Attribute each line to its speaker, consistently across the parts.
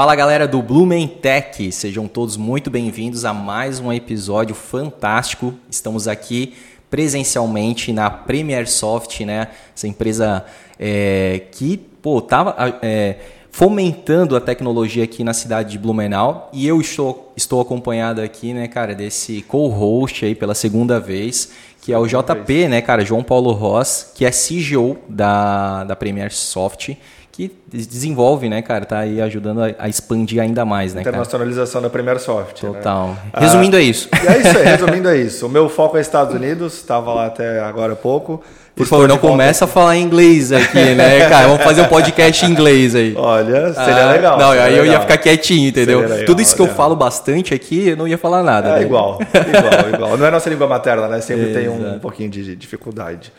Speaker 1: Fala galera do Blumen Tech, sejam todos muito bem-vindos a mais um episódio fantástico. Estamos aqui presencialmente na Premier Soft, né? Essa empresa é, que pô, tava é, fomentando a tecnologia aqui na cidade de Blumenau e eu estou, estou acompanhado aqui, né, cara, desse co-host aí pela segunda vez que é o JP, né, cara, João Paulo Ross, que é CGO da, da Premier Soft que desenvolve, né, cara, tá aí ajudando a, a expandir ainda mais, né,
Speaker 2: Internacionalização
Speaker 1: cara?
Speaker 2: da Premier Soft.
Speaker 1: Né? Total. Né? Resumindo
Speaker 2: ah,
Speaker 1: é isso.
Speaker 2: É isso aí, resumindo é isso. O meu foco é Estados Unidos, estava lá até agora há pouco.
Speaker 1: Por favor, não começa a falar inglês aqui, né, cara? Vamos fazer um podcast em inglês aí.
Speaker 2: Olha, seria
Speaker 1: ah,
Speaker 2: legal.
Speaker 1: Não,
Speaker 2: seria
Speaker 1: aí
Speaker 2: legal.
Speaker 1: eu ia ficar quietinho, entendeu? Legal, Tudo isso que olha. eu falo bastante aqui, eu não ia falar nada.
Speaker 2: É né? igual, igual, igual. Não é nossa língua materna, né? Sempre tem um, um pouquinho de dificuldade.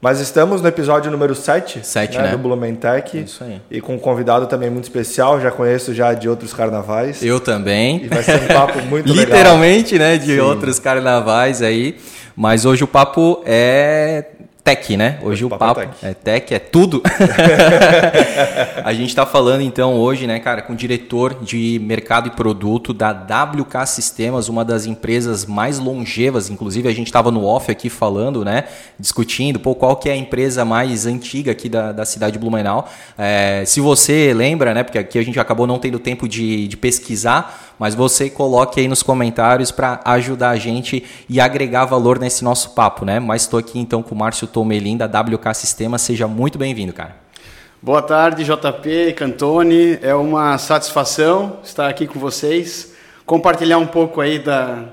Speaker 2: Mas estamos no episódio número 7,
Speaker 1: 7
Speaker 2: né,
Speaker 1: né?
Speaker 2: do Blumentech.
Speaker 1: Isso aí.
Speaker 2: E com um convidado também muito especial, já conheço já de outros carnavais.
Speaker 1: Eu também.
Speaker 2: E vai ser um papo muito
Speaker 1: Literalmente,
Speaker 2: legal.
Speaker 1: né, de Sim. outros carnavais aí. Mas hoje o papo é tech, né? Hoje o, o papo, papo é, tech. é tech, é tudo. a gente está falando então hoje, né, cara, com o diretor de mercado e produto da WK Sistemas, uma das empresas mais longevas. Inclusive a gente estava no off aqui falando, né, discutindo, pô, qual que é a empresa mais antiga aqui da, da cidade de Blumenau. É, se você lembra, né, porque aqui a gente acabou não tendo tempo de, de pesquisar, mas você coloque aí nos comentários para ajudar a gente e agregar valor nesse nosso papo, né? Mas estou aqui então com o Márcio Tomelin da WK Sistemas, seja muito bem-vindo, cara.
Speaker 3: Boa tarde, JP Cantone. É uma satisfação estar aqui com vocês, compartilhar um pouco aí da,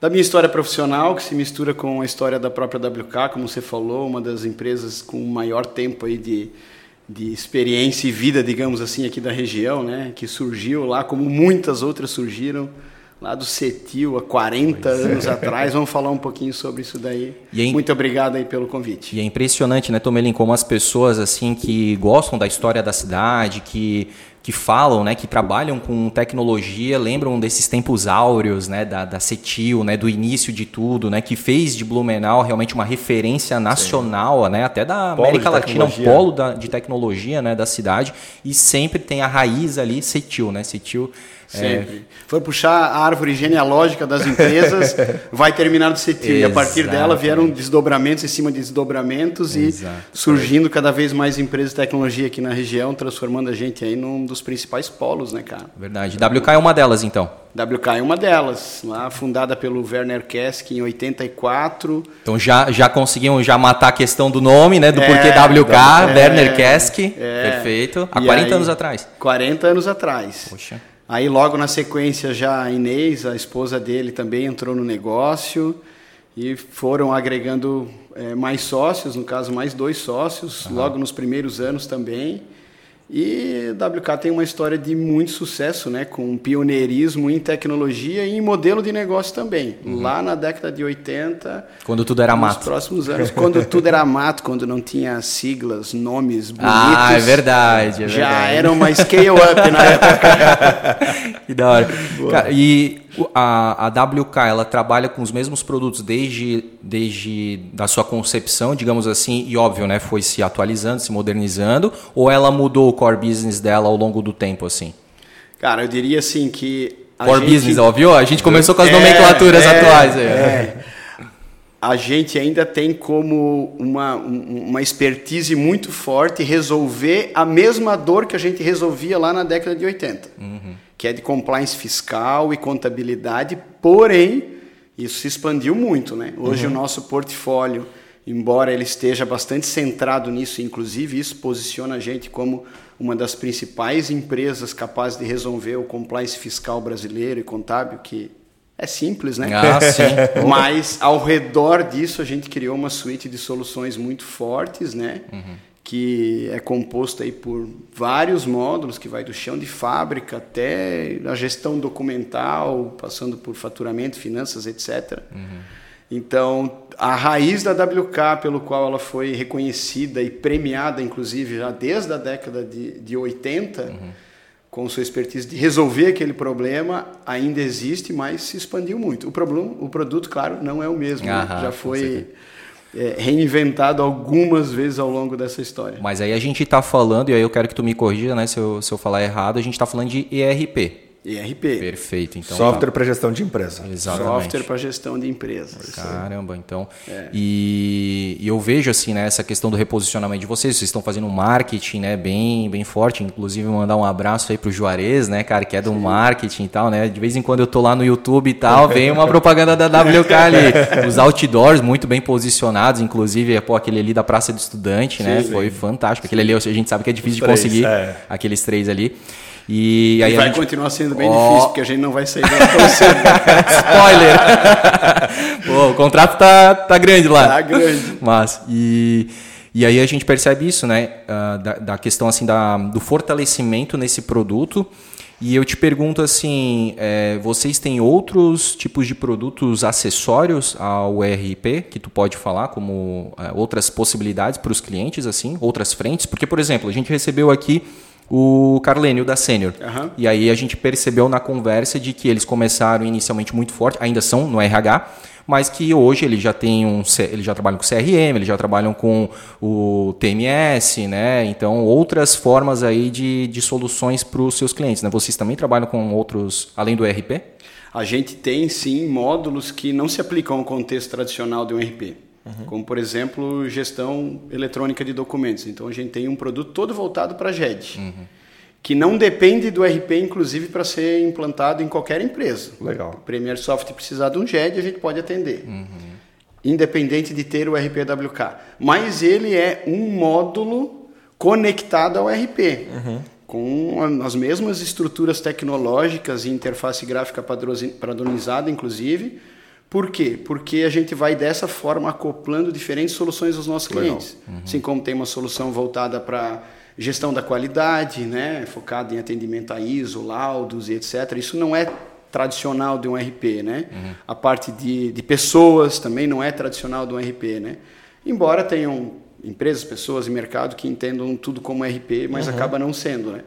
Speaker 3: da minha história profissional, que se mistura com a história da própria WK, como você falou, uma das empresas com maior tempo aí de, de experiência e vida, digamos assim, aqui da região, né? que surgiu lá, como muitas outras surgiram, lá do Cetil, há 40 pois anos é. atrás. Vamos falar um pouquinho sobre isso daí. É Muito obrigado aí pelo convite.
Speaker 1: E é impressionante, né, Tomelin, como as pessoas assim que gostam da história da cidade, que que falam, né, que trabalham com tecnologia, lembram desses tempos áureos, né, da, da Cetil, né, do início de tudo, né, que fez de Blumenau realmente uma referência nacional, né, até da
Speaker 2: polo
Speaker 1: América Latina, um polo da, de tecnologia, né, da cidade, e sempre tem a raiz ali Cetil, né, Cetil
Speaker 3: Sempre. É. For puxar a árvore genealógica das empresas, vai terminar do CETIL. E a partir dela vieram desdobramentos em cima de desdobramentos Exato. e surgindo cada vez mais empresas de tecnologia aqui na região, transformando a gente aí num dos principais polos, né, cara?
Speaker 1: Verdade. WK é uma delas, então.
Speaker 3: WK é uma delas, lá fundada pelo Werner Kesk em 84.
Speaker 1: Então já, já conseguiam já matar a questão do nome, né? Do é, porquê WK, é, Werner Kesk. É, Perfeito. Há 40 aí, anos atrás.
Speaker 3: 40 anos atrás. Poxa. Aí logo na sequência já a Inês, a esposa dele, também entrou no negócio e foram agregando é, mais sócios, no caso mais dois sócios, uhum. logo nos primeiros anos também. E WK tem uma história de muito sucesso, né, com pioneirismo em tecnologia e em modelo de negócio também. Uhum. Lá na década de 80,
Speaker 1: quando tudo era
Speaker 3: nos
Speaker 1: mato.
Speaker 3: próximos anos, quando tudo era mato, quando não tinha siglas, nomes bonitos.
Speaker 1: Ah, é verdade, é
Speaker 3: já
Speaker 1: verdade.
Speaker 3: era uma scale up na época.
Speaker 1: que da hora. Cara, e a, a WK ela trabalha com os mesmos produtos desde, desde da sua concepção, digamos assim, e óbvio, né, foi se atualizando, se modernizando, ou ela mudou o core business dela ao longo do tempo, assim?
Speaker 3: Cara, eu diria assim que
Speaker 1: core gente... business, óbvio, a gente começou com as é, nomenclaturas é, atuais. Aí.
Speaker 3: É. A gente ainda tem como uma, uma expertise muito forte resolver a mesma dor que a gente resolvia lá na década de 80. Uhum que é de compliance fiscal e contabilidade, porém, isso se expandiu muito. Né? Hoje uhum. o nosso portfólio, embora ele esteja bastante centrado nisso, inclusive isso posiciona a gente como uma das principais empresas capazes de resolver o compliance fiscal brasileiro e contábil, que é simples, né?
Speaker 1: Ah, sim.
Speaker 3: Mas ao redor disso a gente criou uma suíte de soluções muito fortes, né? Uhum que é composto aí por vários módulos, que vai do chão de fábrica até a gestão documental, passando por faturamento, finanças, etc. Uhum. Então, a raiz da WK, pelo qual ela foi reconhecida e premiada, inclusive, já desde a década de, de 80, uhum. com sua expertise de resolver aquele problema, ainda existe, mas se expandiu muito. O, problema, o produto, claro, não é o mesmo. Né? Já foi é, reinventado algumas vezes ao longo dessa história.
Speaker 1: Mas aí a gente está falando, e aí eu quero que tu me corrija né, se, eu, se eu falar errado, a gente está falando de ERP.
Speaker 3: ERP.
Speaker 1: Perfeito. Então,
Speaker 2: Software tá. para gestão de empresa.
Speaker 1: Exatamente.
Speaker 3: Software para gestão de empresas.
Speaker 1: Caramba, então. É. E, e, eu vejo assim, né, essa questão do reposicionamento de vocês. Vocês estão fazendo um marketing, né, bem, bem forte. Inclusive, mandar um abraço aí pro Juarez, né, cara, que é do Sim. marketing e tal, né? De vez em quando eu tô lá no YouTube e tal, vem uma propaganda da WK ali. Os outdoors muito bem posicionados, inclusive, pô, aquele ali da Praça do Estudante, né? Sim, Foi fantástico. Aquele ali a gente sabe que é difícil de conseguir. É. Aqueles três ali. E,
Speaker 3: aí
Speaker 1: e
Speaker 3: vai gente... continuar sendo bem oh. difícil, porque a gente não vai sair tão cedo.
Speaker 1: Spoiler! Pô, o contrato tá, tá grande lá.
Speaker 3: Tá grande.
Speaker 1: Mas, e, e aí a gente percebe isso, né? Uh, da, da, questão assim da, do fortalecimento nesse produto. E eu te pergunto assim, é, vocês têm outros tipos de produtos acessórios ao ERP que tu pode falar como é, outras possibilidades para os clientes, assim, outras frentes? Porque, por exemplo, a gente recebeu aqui o Carlênio da Sênior. Uhum. E aí a gente percebeu na conversa de que eles começaram inicialmente muito forte, ainda são no RH, mas que hoje eles já têm um, eles já trabalham com CRM, eles já trabalham com o TMS, né? Então outras formas aí de, de soluções para os seus clientes, né? Vocês também trabalham com outros além do ERP?
Speaker 3: A gente tem sim módulos que não se aplicam ao contexto tradicional de um ERP. Uhum. Como, por exemplo, gestão eletrônica de documentos. Então, a gente tem um produto todo voltado para a GED, uhum. que não depende do RP, inclusive, para ser implantado em qualquer empresa.
Speaker 2: Legal.
Speaker 3: O Premier Soft precisar de um GED, a gente pode atender. Uhum. Independente de ter o RPWK. Mas ele é um módulo conectado ao RP. Uhum. Com as mesmas estruturas tecnológicas e interface gráfica padronizada, inclusive, por quê? Porque a gente vai dessa forma acoplando diferentes soluções aos nossos clientes. Uhum. Assim como tem uma solução voltada para gestão da qualidade, né, focada em atendimento a ISO, laudos e etc. Isso não é tradicional de um RP, né? Uhum. A parte de, de pessoas também não é tradicional de um RP, né? Embora tenham empresas, pessoas e mercado que entendam tudo como RP, mas uhum. acaba não sendo, né?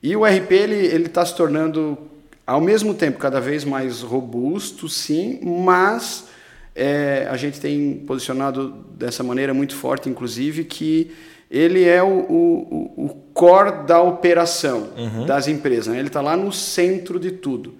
Speaker 3: E o RP ele ele está se tornando ao mesmo tempo cada vez mais robusto, sim, mas é, a gente tem posicionado dessa maneira muito forte, inclusive, que ele é o, o, o core da operação uhum. das empresas. Né? Ele está lá no centro de tudo.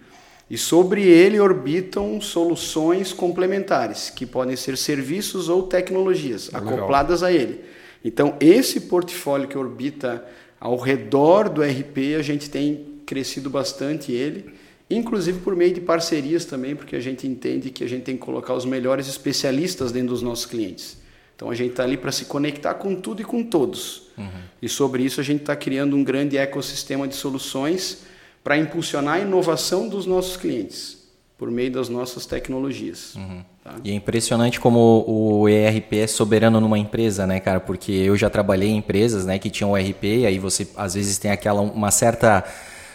Speaker 3: E sobre ele orbitam soluções complementares, que podem ser serviços ou tecnologias Legal. acopladas a ele. Então, esse portfólio que orbita ao redor do RP, a gente tem crescido bastante ele, inclusive por meio de parcerias também, porque a gente entende que a gente tem que colocar os melhores especialistas dentro dos nossos clientes. Então a gente está ali para se conectar com tudo e com todos. Uhum. E sobre isso a gente está criando um grande ecossistema de soluções para impulsionar a inovação dos nossos clientes por meio das nossas tecnologias. Uhum.
Speaker 1: Tá? E é impressionante como o ERP é soberano numa empresa, né, cara? Porque eu já trabalhei em empresas, né, que tinham ERP, e aí você às vezes tem aquela uma certa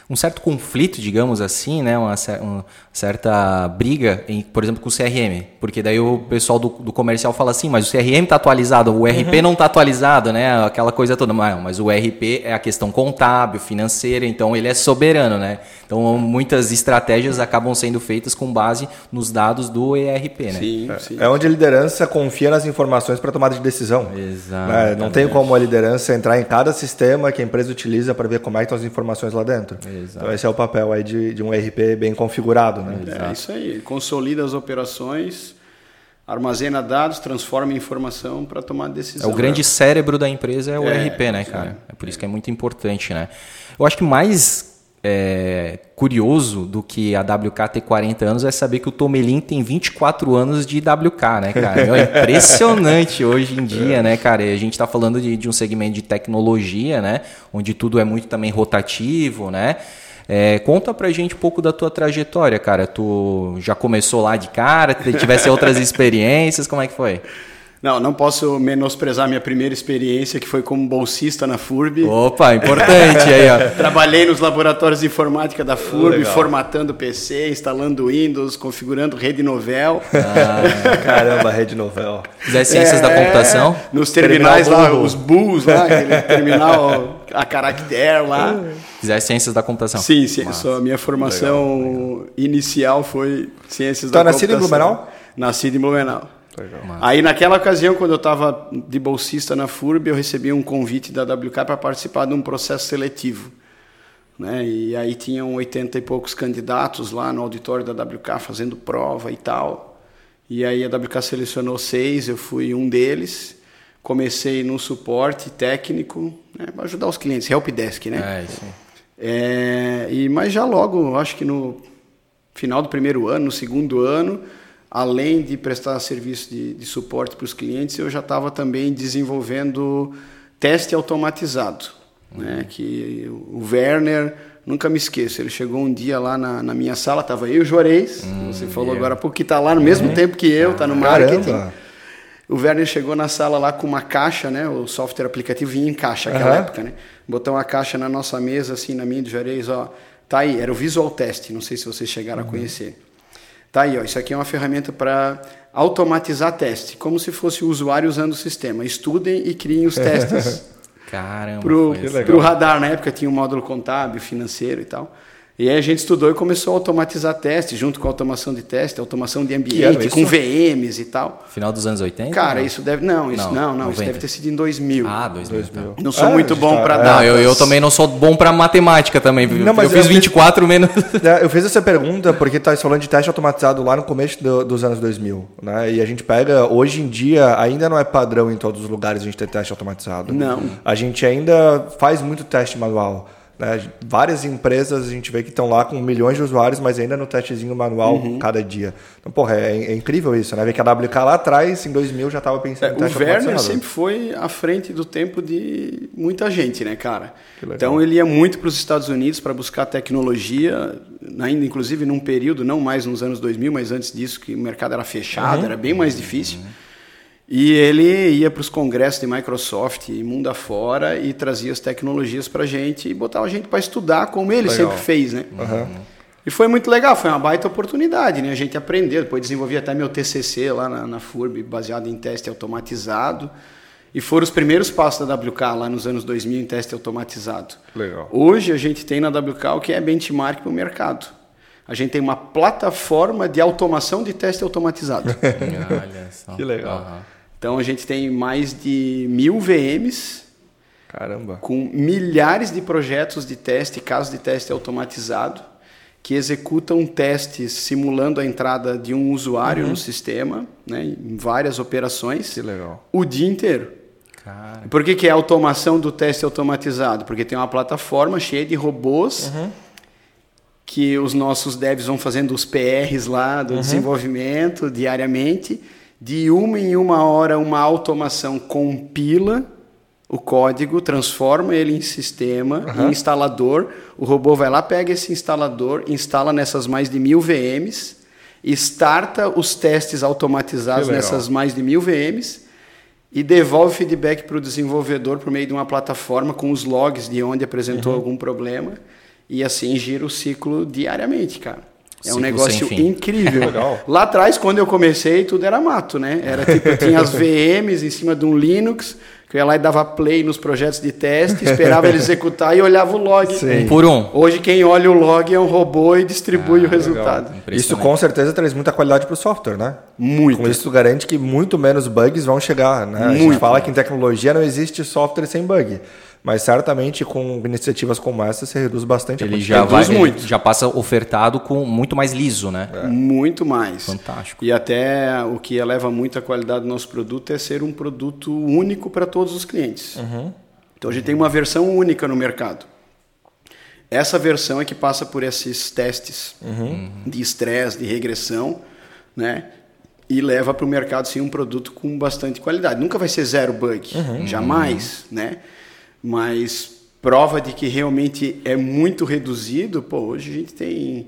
Speaker 1: um certo conflito, digamos assim, né? uma, uma certa briga, em, por exemplo, com o CRM. Porque daí o pessoal do, do comercial fala assim, mas o CRM está atualizado, o RP uhum. não está atualizado, né? Aquela coisa toda. Mas, mas o RP é a questão contábil, financeira, então ele é soberano, né? Então muitas estratégias acabam sendo feitas com base nos dados do ERP, né?
Speaker 2: Sim, é, sim. é onde a liderança confia nas informações para tomada de decisão.
Speaker 1: Exato.
Speaker 2: Né? Não tem como a liderança entrar em cada sistema que a empresa utiliza para ver como é que estão as informações lá dentro. Exato. Então esse é o papel aí de, de um ERP bem configurado, né?
Speaker 3: É isso aí. Consolida as operações armazena dados, transforma em informação para tomar decisão.
Speaker 1: É o grande cérebro da empresa é o é, RP, né, cara? É, é por isso que é muito importante, né? Eu acho que mais é, curioso do que a WK ter 40 anos é saber que o Tomelin tem 24 anos de WK, né, cara? É impressionante hoje em dia, né, cara? E a gente está falando de, de um segmento de tecnologia, né? Onde tudo é muito também rotativo, né? É, conta pra gente um pouco da tua trajetória, cara. Tu já começou lá de cara, tivesse outras experiências, como é que foi?
Speaker 3: Não, não posso menosprezar minha primeira experiência, que foi como bolsista na FURB.
Speaker 1: Opa, importante aí, ó.
Speaker 3: Trabalhei nos laboratórios de informática da FURB, Legal. formatando PC, instalando Windows, configurando rede novel.
Speaker 2: Ah, caramba, rede novel.
Speaker 1: Fizesse ciências é, da computação?
Speaker 3: Nos terminais terminal lá, os bulls lá, aquele terminal a caractere lá.
Speaker 1: Fizesse ciências da computação.
Speaker 3: Sim, sim só a minha formação legal, legal. inicial foi ciências tá da computação.
Speaker 2: Tá nascido em Blumenau?
Speaker 3: Nascido em Blumenau. Aí naquela ocasião, quando eu estava de bolsista na FURB, eu recebi um convite da WK para participar de um processo seletivo. Né? E aí tinham 80 e poucos candidatos lá no auditório da WK fazendo prova e tal. E aí a WK selecionou seis, eu fui um deles. Comecei no suporte técnico, né? para ajudar os clientes, helpdesk, né? É, isso. É, e, mas já logo, acho que no final do primeiro ano, no segundo ano, além de prestar serviço de, de suporte para os clientes, eu já estava também desenvolvendo teste automatizado. Uhum. Né? Que o Werner, nunca me esqueço, ele chegou um dia lá na, na minha sala, estava eu e o Juarez, uhum, você falou yeah. agora há pouco que está lá no mesmo uhum. tempo que eu, está no marketing. Caramba. O Werner chegou na sala lá com uma caixa, né? O software aplicativo vinha em caixa naquela época, né? Botou uma caixa na nossa mesa, assim, na minha do Juarez, ó. Tá aí, era o Visual Test, não sei se vocês chegaram a uhum. conhecer. Tá aí, ó, isso aqui é uma ferramenta para automatizar teste, como se fosse o usuário usando o sistema. Estudem e criem os testes.
Speaker 1: Caramba,
Speaker 3: para o radar, na época tinha um módulo contábil, financeiro e tal. E aí a gente estudou e começou a automatizar testes, junto com a automação de teste, automação de ambiente, com VMs e tal.
Speaker 1: Final dos anos 80?
Speaker 3: Cara, isso deve. Não, isso não, não, isso deve ter sido em 2000.
Speaker 1: Ah, 2000. 2000.
Speaker 3: Não sou ah, muito bom tá, para é.
Speaker 1: Não, eu, eu, também não sou bom para matemática também. Não, mas eu fiz 24 fiz, menos.
Speaker 2: É, eu fiz essa pergunta porque tá falando de teste automatizado lá no começo do, dos anos 2000, né? E a gente pega, hoje em dia, ainda não é padrão em todos os lugares a gente ter teste automatizado.
Speaker 3: Não.
Speaker 2: A gente ainda faz muito teste manual. Né? Várias empresas a gente vê que estão lá com milhões de usuários, mas ainda no testezinho manual uhum. cada dia. Então, porra, é, é, incrível isso, né? Ver que a WK lá atrás, em 2000, já estava pensando é, em
Speaker 3: teste O Werner sempre foi à frente do tempo de muita gente, né, cara? Então, ele ia muito para os Estados Unidos para buscar tecnologia, ainda inclusive num período, não mais nos anos 2000, mas antes disso, que o mercado era fechado, uhum. era bem mais difícil. Uhum. E ele ia para os congressos de Microsoft e mundo afora e trazia as tecnologias para a gente e botava a gente para estudar como ele legal. sempre fez, né? Uhum. E foi muito legal, foi uma baita oportunidade, né? A gente aprendeu, depois desenvolvi até meu TCC lá na, na FURB, baseado em teste automatizado. E foram os primeiros passos da WK lá nos anos 2000 em teste automatizado.
Speaker 2: Legal.
Speaker 3: Hoje a gente tem na WK o que é benchmark para o mercado. A gente tem uma plataforma de automação de teste automatizado.
Speaker 1: Olha só.
Speaker 2: Que legal. Uhum.
Speaker 3: Então a gente tem mais de mil VMs.
Speaker 2: Caramba.
Speaker 3: Com milhares de projetos de teste, casos de teste automatizado, que executam testes simulando a entrada de um usuário uhum. no sistema, né, em várias operações.
Speaker 2: Que legal.
Speaker 3: O dia inteiro. Cara. Por que, que é automação do teste automatizado? Porque tem uma plataforma cheia de robôs. Uhum que os nossos devs vão fazendo os PRs lá do uhum. desenvolvimento diariamente de uma em uma hora, uma automação compila o código, transforma ele em sistema, uhum. em instalador. O robô vai lá, pega esse instalador, instala nessas mais de mil VMs, starta os testes automatizados nessas mais de mil VMs e devolve feedback para o desenvolvedor por meio de uma plataforma com os logs de onde apresentou uhum. algum problema. E assim gira o ciclo diariamente, cara. É um negócio incrível. Lá atrás, quando eu comecei, tudo era mato, né? Era tipo, eu tinha as VMs em cima de um Linux, que eu ia lá e dava play nos projetos de teste, esperava ele executar e olhava o log.
Speaker 1: Sim. Um por um.
Speaker 3: Hoje quem olha o log é um robô e distribui ah, o resultado.
Speaker 2: Isso com certeza traz muita qualidade para o software, né?
Speaker 3: Muito.
Speaker 2: Com isso garante que muito menos bugs vão chegar, né? Muito. A gente fala que em tecnologia não existe software sem bug. Mas certamente com iniciativas como essa você reduz bastante
Speaker 1: ele a já vai muito. já passa ofertado com muito mais liso, né?
Speaker 3: É. Muito mais.
Speaker 1: Fantástico.
Speaker 3: E até o que eleva muito a qualidade do nosso produto é ser um produto único para todos os clientes. Uhum. Então a gente tem uma versão única no mercado. Essa versão é que passa por esses testes uhum. de estresse, de regressão, né? E leva para o mercado sim um produto com bastante qualidade. Nunca vai ser zero bug, uhum. jamais, né? Mas prova de que realmente é muito reduzido, pô, hoje a gente tem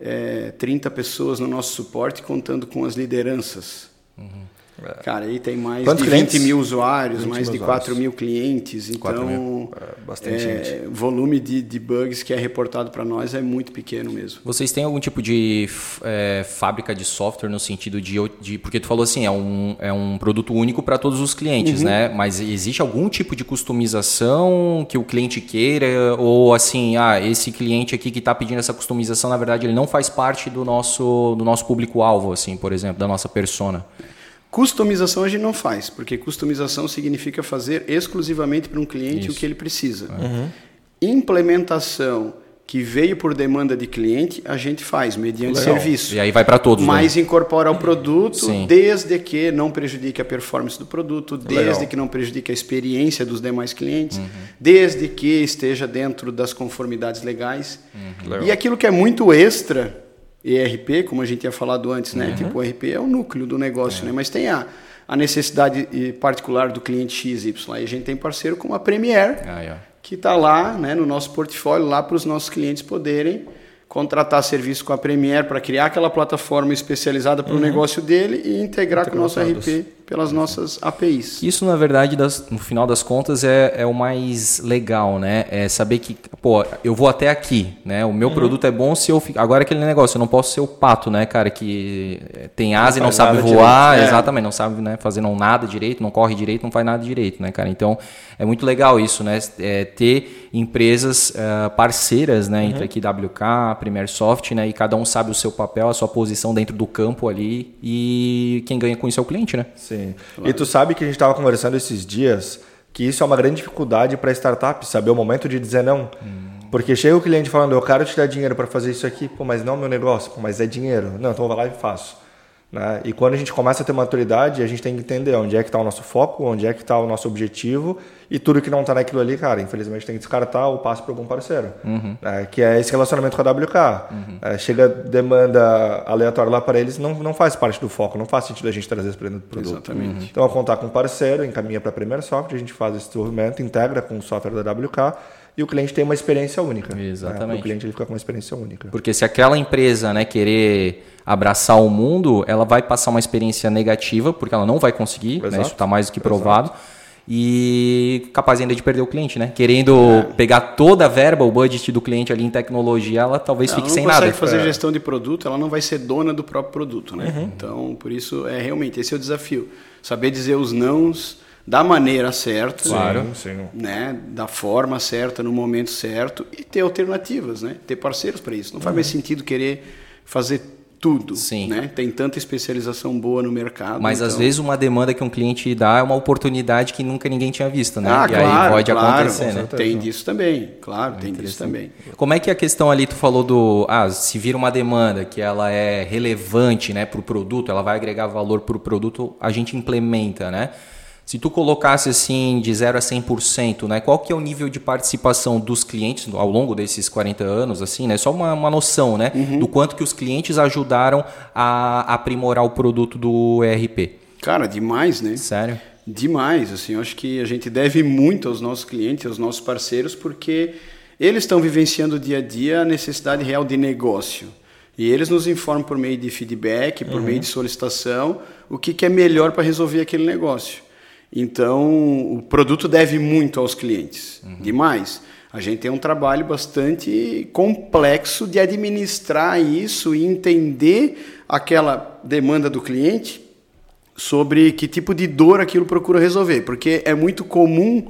Speaker 3: é, 30 pessoas no nosso suporte contando com as lideranças. Uhum. É. Cara, aí tem mais Quantos de 20 mil usuários, 20 mais mil de 4 mil clientes. Então, mil. É, bastante é, gente. O volume de, de bugs que é reportado para nós é muito pequeno mesmo.
Speaker 1: Vocês têm algum tipo de é, fábrica de software no sentido de, de. Porque tu falou assim, é um, é um produto único para todos os clientes, uhum. né? Mas existe algum tipo de customização que o cliente queira? Ou assim, ah, esse cliente aqui que está pedindo essa customização, na verdade, ele não faz parte do nosso, do nosso público-alvo, assim, por exemplo, da nossa persona?
Speaker 3: Customização a gente não faz, porque customização significa fazer exclusivamente para um cliente Isso. o que ele precisa. Uhum. Implementação que veio por demanda de cliente, a gente faz mediante Legal. serviço.
Speaker 1: E aí vai para todos.
Speaker 3: Né? Mas né? incorpora o produto, Sim. desde que não prejudique a performance do produto, desde Legal. que não prejudique a experiência dos demais clientes, uhum. desde que esteja dentro das conformidades legais. Uhum. E aquilo que é muito extra, ERP, como a gente tinha falado antes, né? Uhum. Tipo, o ERP é o núcleo do negócio, é. né? Mas tem a, a necessidade particular do cliente XY. Aí a gente tem parceiro como a Premier. Ah, yeah que está lá né, no nosso portfólio, lá para os nossos clientes poderem contratar serviço com a Premier para criar aquela plataforma especializada para o uhum. negócio dele e integrar com o nosso RP pelas nossas APIs.
Speaker 1: Isso, na verdade, das, no final das contas, é, é, o mais legal, né? É saber que, pô, eu vou até aqui, né? O meu uhum. produto é bom se eu... Agora aquele negócio, eu não posso ser o pato, né, cara, que tem asa não e não sabe voar, direito. É. exatamente, não sabe né, fazer não nada direito, não corre direito, não faz nada direito, né, cara? Então, é muito legal isso, né? É ter empresas uh, parceiras, né, uhum. entre aqui WK, Premier Soft, né, e cada um sabe o seu papel, a sua posição dentro do campo ali e quem ganha com isso é o cliente, né?
Speaker 2: Sim. Claro. E tu sabe que a gente estava conversando esses dias que isso é uma grande dificuldade para startup, saber o momento de dizer não. Hum. Porque chega o cliente falando, eu quero te dar dinheiro para fazer isso aqui, pô, mas não é meu negócio, pô, mas é dinheiro. Não, então eu vou lá e faço. Né? E quando a gente começa a ter maturidade, a gente tem que entender onde é que está o nosso foco, onde é que está o nosso objetivo e tudo que não está naquilo ali, cara, infelizmente tem que descartar ou passo para algum parceiro. Uhum. Né? Que é esse relacionamento com a WK. Uhum. É, chega demanda aleatória lá para eles, não, não faz parte do foco, não faz sentido a gente trazer esse produto. Exatamente. Uhum. Então, ao contar com um parceiro, encaminha para a Premier Software, a gente faz esse desenvolvimento, integra com o software da WK e o cliente tem uma experiência única.
Speaker 1: Né? Exatamente. Né?
Speaker 2: O cliente ele fica com uma experiência única.
Speaker 1: Porque se aquela empresa né, querer abraçar o mundo, ela vai passar uma experiência negativa, porque ela não vai conseguir, né? isso está mais do que provado. Exato. E capaz ainda de perder o cliente, né? Querendo é. pegar toda a verba, o budget do cliente ali em tecnologia, ela talvez ela fique sem nada. Ela
Speaker 3: não consegue fazer é. gestão de produto, ela não vai ser dona do próprio produto, né? Uhum. Então, por isso, é realmente, esse é o desafio. Saber dizer os nãos da maneira certa,
Speaker 1: claro,
Speaker 3: né, da forma certa, no momento certo e ter alternativas, né, ter parceiros para isso. Não faz mais uhum. sentido querer fazer tudo, Sim. né? Tem tanta especialização boa no mercado.
Speaker 1: Mas então... às vezes uma demanda que um cliente dá é uma oportunidade que nunca ninguém tinha visto, né?
Speaker 3: Ah, e claro, aí pode claro, acontecer, né? Tem disso também, claro, é tem disso também.
Speaker 1: Como é que a questão ali tu falou do, ah, se vira uma demanda que ela é relevante, né, para o produto, ela vai agregar valor para o produto, a gente implementa, né? Se tu colocasse assim de 0 a 100%, né, qual que é o nível de participação dos clientes ao longo desses 40 anos, assim, né? Só uma, uma noção, né, uhum. do quanto que os clientes ajudaram a aprimorar o produto do ERP.
Speaker 3: Cara, demais, né?
Speaker 1: Sério?
Speaker 3: Demais, assim, eu acho que a gente deve muito aos nossos clientes, aos nossos parceiros, porque eles estão vivenciando dia a dia a necessidade real de negócio. E eles nos informam por meio de feedback, por uhum. meio de solicitação, o que, que é melhor para resolver aquele negócio. Então, o produto deve muito aos clientes, uhum. demais. A gente tem um trabalho bastante complexo de administrar isso e entender aquela demanda do cliente sobre que tipo de dor aquilo procura resolver, porque é muito comum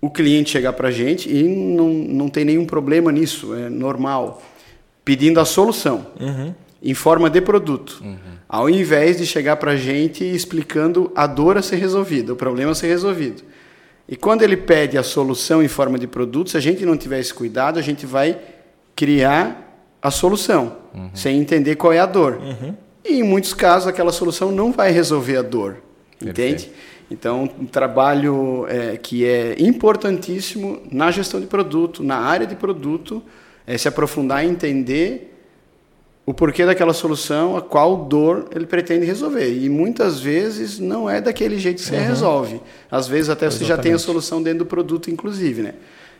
Speaker 3: o cliente chegar para a gente e não, não tem nenhum problema nisso, é normal, pedindo a solução. Uhum em forma de produto, uhum. ao invés de chegar para a gente explicando a dor a ser resolvida, o problema a ser resolvido. E quando ele pede a solução em forma de produto, se a gente não tiver esse cuidado, a gente vai criar a solução, uhum. sem entender qual é a dor. Uhum. E em muitos casos, aquela solução não vai resolver a dor, entende? Então, um trabalho é, que é importantíssimo na gestão de produto, na área de produto, é se aprofundar e entender o porquê daquela solução, a qual dor ele pretende resolver. E muitas vezes não é daquele jeito que você uhum. resolve. Às vezes até Exatamente. você já tem a solução dentro do produto, inclusive, né?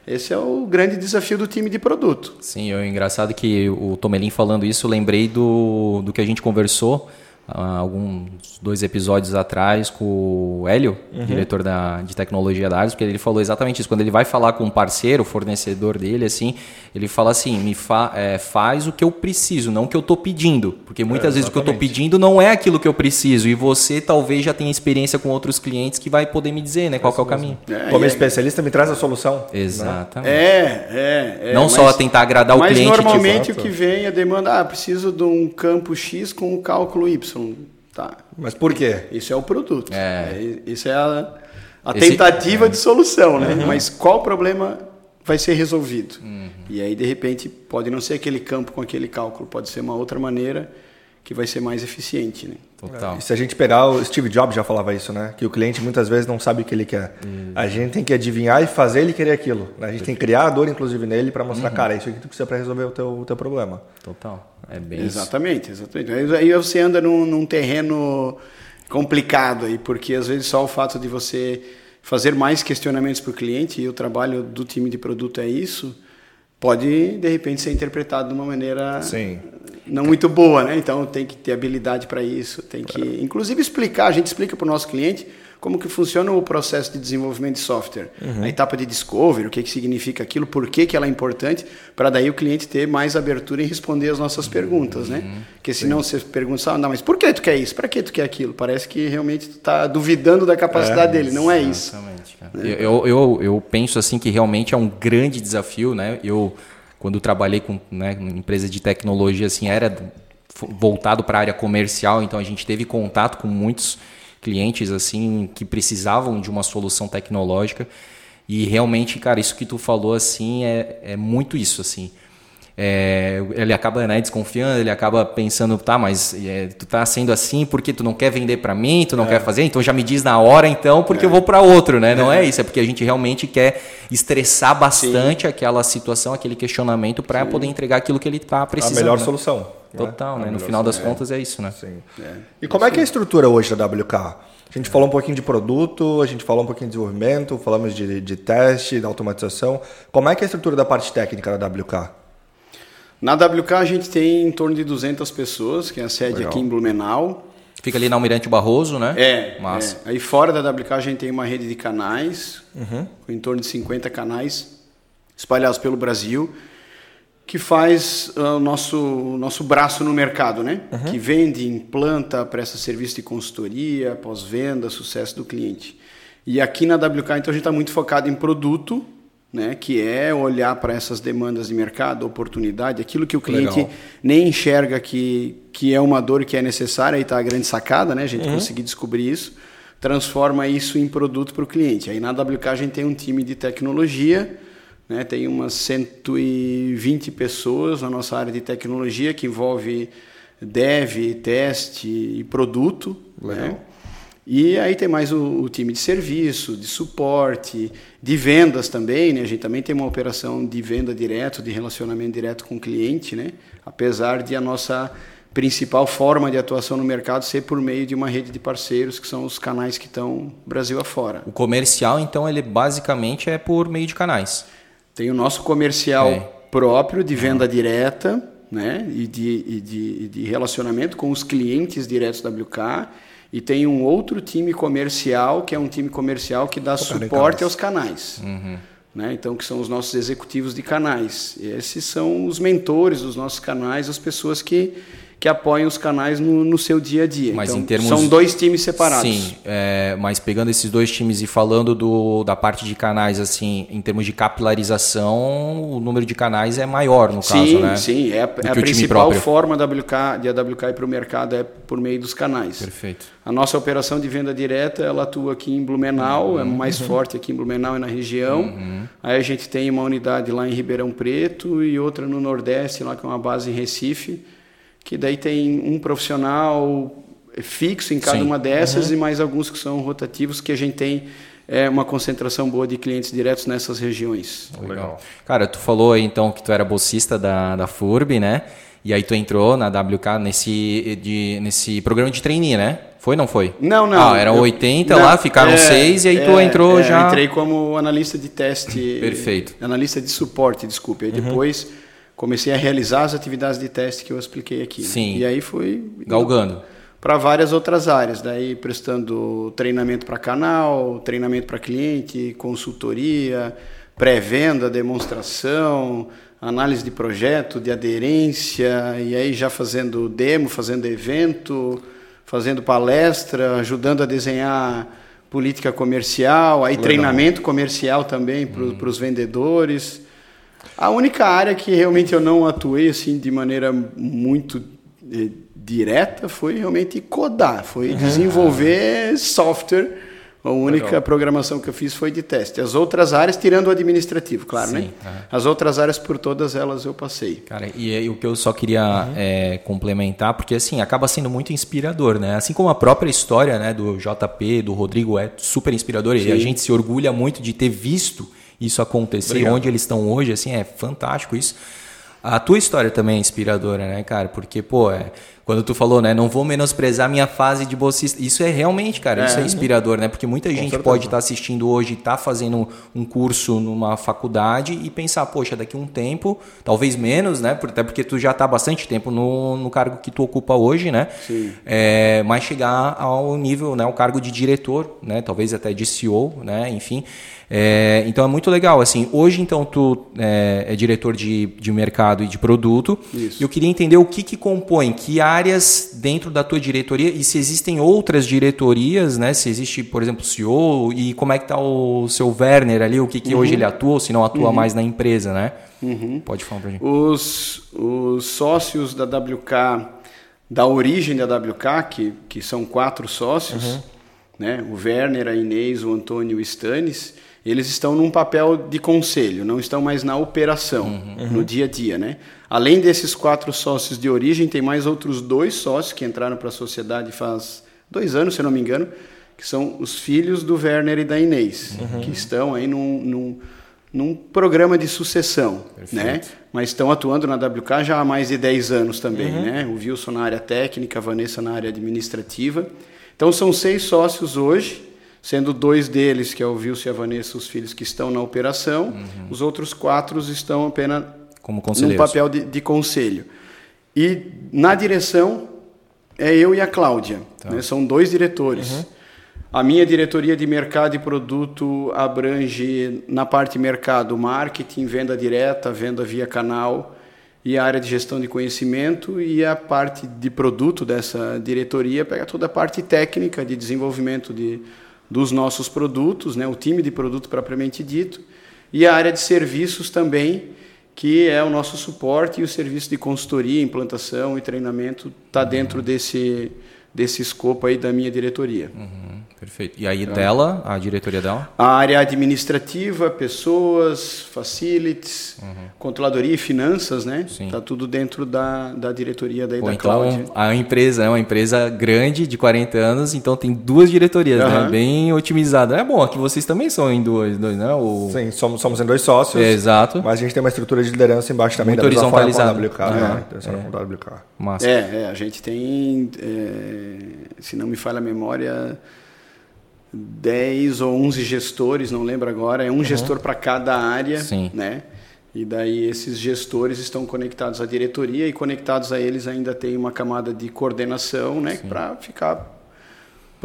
Speaker 3: Esse é o grande desafio do time de produto.
Speaker 1: Sim, é engraçado que o Tomelin falando isso, lembrei do, do que a gente conversou alguns dois episódios atrás com o Hélio, uhum. diretor da, de tecnologia da Ares, porque ele falou exatamente isso. Quando ele vai falar com um parceiro, fornecedor dele, assim, ele fala assim: me fa, é, faz o que eu preciso, não o que eu estou pedindo. Porque muitas é, vezes o que eu estou pedindo não é aquilo que eu preciso. E você talvez já tenha experiência com outros clientes que vai poder me dizer né, qual é, é o caminho.
Speaker 2: É, Como especialista, me traz a solução.
Speaker 1: Né? Exatamente.
Speaker 3: É, é, é.
Speaker 1: Não mas, só tentar agradar o cliente.
Speaker 3: Mas normalmente tipo, o que vem é demanda, ah, preciso de um campo X com o cálculo Y. Tá.
Speaker 2: Mas por quê?
Speaker 3: Isso é o produto.
Speaker 1: É.
Speaker 3: é isso é a, a Esse, tentativa é. de solução, né? Uhum. Mas qual problema vai ser resolvido? Uhum. E aí, de repente, pode não ser aquele campo com aquele cálculo, pode ser uma outra maneira que vai ser mais eficiente, né?
Speaker 2: Total. É, e se a gente pegar o Steve Jobs já falava isso, né? Que o cliente muitas vezes não sabe o que ele quer. Uhum. A gente tem que adivinhar e fazer ele querer aquilo. Né? A gente tem que criar a dor, inclusive, nele para mostrar, uhum. cara, isso aqui tu precisa para resolver o teu, o teu problema.
Speaker 1: Total. É bem
Speaker 3: Exatamente, isso. exatamente. Aí você anda num, num terreno complicado aí, porque às vezes só o fato de você fazer mais questionamentos para o cliente, e o trabalho do time de produto é isso, pode de repente ser interpretado de uma maneira
Speaker 2: Sim
Speaker 3: não muito boa, né? Então tem que ter habilidade para isso, tem que, inclusive explicar. A gente explica para o nosso cliente como que funciona o processo de desenvolvimento de software, uhum. a etapa de discovery, o que que significa aquilo, por que que ela é importante, para daí o cliente ter mais abertura em responder as nossas perguntas, né? Uhum. Porque senão Sim. você pergunta, ah, não, mas por que tu quer isso? Para que tu quer aquilo? Parece que realmente tu está duvidando da capacidade é, dele, não é isso. Exatamente.
Speaker 1: Né? Eu, eu, eu penso assim que realmente é um grande desafio, né? Eu quando trabalhei com né, empresa de tecnologia, assim, era voltado para a área comercial, então a gente teve contato com muitos clientes assim que precisavam de uma solução tecnológica. E realmente, cara, isso que tu falou assim é, é muito isso assim é, ele acaba né, desconfiando, ele acaba pensando, tá, mas é, tu tá sendo assim porque tu não quer vender para mim, tu não é. quer fazer, então já me diz na hora então porque eu vou para outro, né? Não é. é isso, é porque a gente realmente quer estressar bastante Sim. aquela situação, aquele questionamento para poder entregar aquilo que ele tá precisando.
Speaker 2: A melhor
Speaker 1: né?
Speaker 2: solução.
Speaker 1: Total, né? No final das contas é isso, né?
Speaker 2: Sim. E como é que é a estrutura hoje da WK? A gente falou um pouquinho de produto, a gente falou um pouquinho de desenvolvimento, falamos de, de teste, da automatização. Como é que é a estrutura da parte técnica da WK?
Speaker 3: Na WK a gente tem em torno de 200 pessoas, que é a sede Legal. aqui em Blumenau.
Speaker 1: Fica ali na Almirante Barroso, né?
Speaker 3: É, Massa. É. Aí fora da WK a gente tem uma rede de canais, uhum. com em torno de 50 canais espalhados pelo Brasil, que faz uh, o nosso, nosso braço no mercado, né? Uhum. Que vende, implanta, presta serviço de consultoria, pós-venda, sucesso do cliente. E aqui na WK, então, a gente está muito focado em produto, né, que é olhar para essas demandas de mercado, oportunidade, aquilo que o cliente Legal. nem enxerga que, que é uma dor que é necessária, aí está a grande sacada, né, a gente uhum. conseguir descobrir isso, transforma isso em produto para o cliente. Aí na WK a gente tem um time de tecnologia, né, tem umas 120 pessoas na nossa área de tecnologia, que envolve dev, teste e produto. Né. Legal. Né? E aí tem mais o, o, time de serviço, de suporte, de vendas também, né? A gente também tem uma operação de venda direto, de relacionamento direto com o cliente, né? Apesar de a nossa principal forma de atuação no mercado ser por meio de uma rede de parceiros, que são os canais que estão Brasil afora.
Speaker 1: O comercial, então, ele basicamente é por meio de canais.
Speaker 3: Tem o nosso comercial é. próprio de venda uhum. direta, né? E de, e de, e de relacionamento com os clientes diretos da WK e tem um outro time comercial, que é um time comercial que dá suporte aos canais. Uhum. Né? Então, que são os nossos executivos de canais. E esses são os mentores dos nossos canais, as pessoas que que apoiam os canais no, no seu dia a dia. Mas então, em termos... São dois times separados.
Speaker 1: Sim, é, mas pegando esses dois times e falando do, da parte de canais, assim, em termos de capilarização, o número de canais é maior no
Speaker 3: sim,
Speaker 1: caso, né?
Speaker 3: Sim, é, a, é a principal forma da WK, de a WK ir para o mercado é por meio dos canais.
Speaker 1: Perfeito.
Speaker 3: A nossa operação de venda direta, ela atua aqui em Blumenau, uhum, é mais uhum. forte aqui em Blumenau e na região. Uhum. Aí a gente tem uma unidade lá em Ribeirão Preto e outra no Nordeste, lá que é uma base em Recife que daí tem um profissional fixo em cada Sim. uma dessas uhum. e mais alguns que são rotativos que a gente tem é, uma concentração boa de clientes diretos nessas regiões.
Speaker 1: Legal. Cara, tu falou aí então que tu era bolsista da, da FURB, né? E aí tu entrou na WK nesse, de, nesse programa de trainee, né? Foi ou não foi?
Speaker 3: Não, não.
Speaker 1: Ah, eram 80 não, lá, ficaram é, seis e aí é, tu entrou
Speaker 3: é,
Speaker 1: já.
Speaker 3: entrei como analista de teste.
Speaker 1: Perfeito.
Speaker 3: Analista de suporte, desculpe. Aí uhum. depois comecei a realizar as atividades de teste que eu expliquei aqui. Né?
Speaker 1: Sim.
Speaker 3: E aí fui
Speaker 1: galgando
Speaker 3: para várias outras áreas, daí prestando treinamento para canal, treinamento para cliente, consultoria, pré-venda, demonstração, análise de projeto, de aderência, e aí já fazendo demo, fazendo evento, fazendo palestra, ajudando a desenhar política comercial, aí Legal. treinamento comercial também para hum. os vendedores. A única área que realmente eu não atuei assim de maneira muito eh, direta foi realmente codar, foi uhum. desenvolver software a única Legal. programação que eu fiz foi de teste. As outras áreas, tirando o administrativo, claro, Sim, né? É. As outras áreas, por todas elas, eu passei.
Speaker 1: Cara, e, e o que eu só queria uhum. é, complementar, porque assim, acaba sendo muito inspirador, né? Assim como a própria história né, do JP, do Rodrigo, é super inspiradora. Sim. E a gente se orgulha muito de ter visto isso acontecer, Obrigado. onde eles estão hoje, assim, é fantástico isso. A tua história também é inspiradora, né, cara? Porque, pô, é quando tu falou, né, não vou menosprezar minha fase de bolsista, isso é realmente, cara, é. isso é inspirador, né? Porque muita gente certeza. pode estar tá assistindo hoje, estar tá fazendo um curso numa faculdade e pensar, poxa, daqui a um tempo, talvez menos, né? Até porque tu já está bastante tempo no, no cargo que tu ocupa hoje, né? Sim. É, mas chegar ao nível, né, o cargo de diretor, né? Talvez até de CEO, né? Enfim. É, então é muito legal. Assim, hoje então tu é, é, diretor de, de mercado e de produto. Isso. Eu queria entender o que, que compõe, que áreas dentro da tua diretoria e se existem outras diretorias, né? Se existe, por exemplo, CEO e como é que está o seu Werner ali, o que, que uhum. hoje ele atua, ou se não atua uhum. mais na empresa, né? Uhum. Pode falar pra gente.
Speaker 3: Os, os sócios da WK, da origem da WK, que, que são quatro sócios, uhum. né? O Werner, a Inês, o Antônio e o Stanis, eles estão num papel de conselho, não estão mais na operação, uhum. no dia a dia, né? Além desses quatro sócios de origem, tem mais outros dois sócios que entraram para a sociedade faz dois anos, se não me engano, que são os filhos do Werner e da Inês, uhum. que estão aí num, num, num, programa de sucessão, Perfeito. né? Mas estão atuando na WK já há mais de 10 anos também, uhum. né? O Wilson na área técnica, a Vanessa na área administrativa. Então são seis sócios hoje, sendo dois deles, que é o Wilson e a Vanessa, os filhos que estão na operação, uhum. os outros quatro estão apenas
Speaker 1: Como
Speaker 3: no papel de, de, conselho. E na direção é eu e a Cláudia, tá. né? são dois diretores. Uhum. A minha diretoria de mercado e produto abrange na parte mercado, marketing, venda direta, venda via canal e a área de gestão de conhecimento e a parte de produto dessa diretoria pega toda a parte técnica de desenvolvimento de dos nossos produtos, né, o time de produto propriamente dito, e a área de serviços também, que é o nosso suporte e o serviço de consultoria, implantação e treinamento está dentro desse, desse escopo aí da minha diretoria.
Speaker 1: Uhum. Perfeito. E aí dela, a diretoria dela?
Speaker 3: A área administrativa, pessoas, facilities, uhum. controladoria e finanças, né? Está tudo dentro da, da diretoria daí Pô, da
Speaker 1: então, Cláudia. A empresa é uma empresa grande, de 40 anos, então tem duas diretorias, uhum. né? Bem otimizada. É bom, aqui vocês também são em dois, dois né? O...
Speaker 2: Sim, somos, somos em dois sócios.
Speaker 1: É, exato.
Speaker 2: Mas a gente tem uma estrutura de liderança embaixo também,
Speaker 1: Muito da horizontalizada.
Speaker 2: WK, uhum. né?
Speaker 3: é. WK. Massa. É, é, a gente tem, é, se não me falha a memória 10 ou 11 gestores, não lembro agora, é um uhum. gestor para cada área, Sim. né? E daí esses gestores estão conectados à diretoria e conectados a eles ainda tem uma camada de coordenação, né, para ficar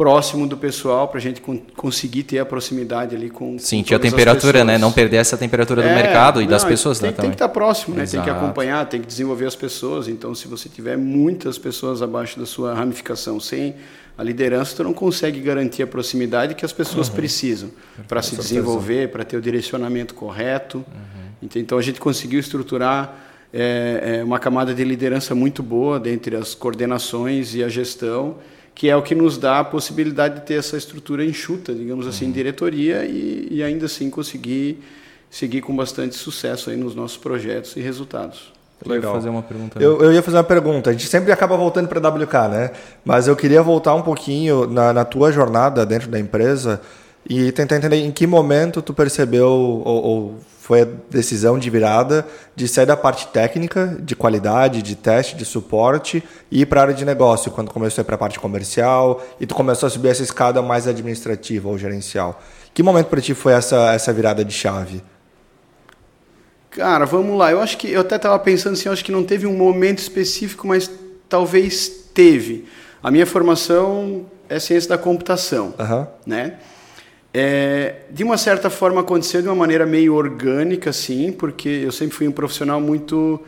Speaker 3: próximo do pessoal para a gente conseguir ter a proximidade ali com
Speaker 1: sentir a temperatura né não perder essa temperatura é, do mercado e não, das pessoas
Speaker 3: tem,
Speaker 1: né,
Speaker 3: tem que estar próximo né Exato. tem que acompanhar tem que desenvolver as pessoas então se você tiver muitas pessoas abaixo da sua ramificação sem a liderança tu não consegue garantir a proximidade que as pessoas uhum. precisam para se desenvolver, para ter o direcionamento correto. Uhum. Então a gente conseguiu estruturar é, é, uma camada de liderança muito boa dentre as coordenações e a gestão, que é o que nos dá a possibilidade de ter essa estrutura enxuta, digamos assim, uhum. diretoria e, e ainda assim conseguir seguir com bastante sucesso aí nos nossos projetos e resultados.
Speaker 2: Legal. fazer uma pergunta. Eu, eu, ia fazer uma pergunta. A gente sempre acaba voltando para a WK, né? Mas eu queria voltar um pouquinho na, na, tua jornada dentro da empresa e tentar entender em que momento tu percebeu ou, ou foi a decisão de virada de sair da parte técnica, de qualidade, de teste, de suporte e ir para a área de negócio, quando começou a ir para a parte comercial e tu começou a subir essa escada mais administrativa ou gerencial. Que momento para ti foi essa, essa virada de chave?
Speaker 3: Cara, vamos lá. Eu acho que eu até estava pensando assim, eu acho que não teve um momento específico, mas talvez teve. A minha formação é ciência da computação, uhum. né? É, de uma certa forma aconteceu de uma maneira meio orgânica, assim, porque eu sempre fui um profissional muito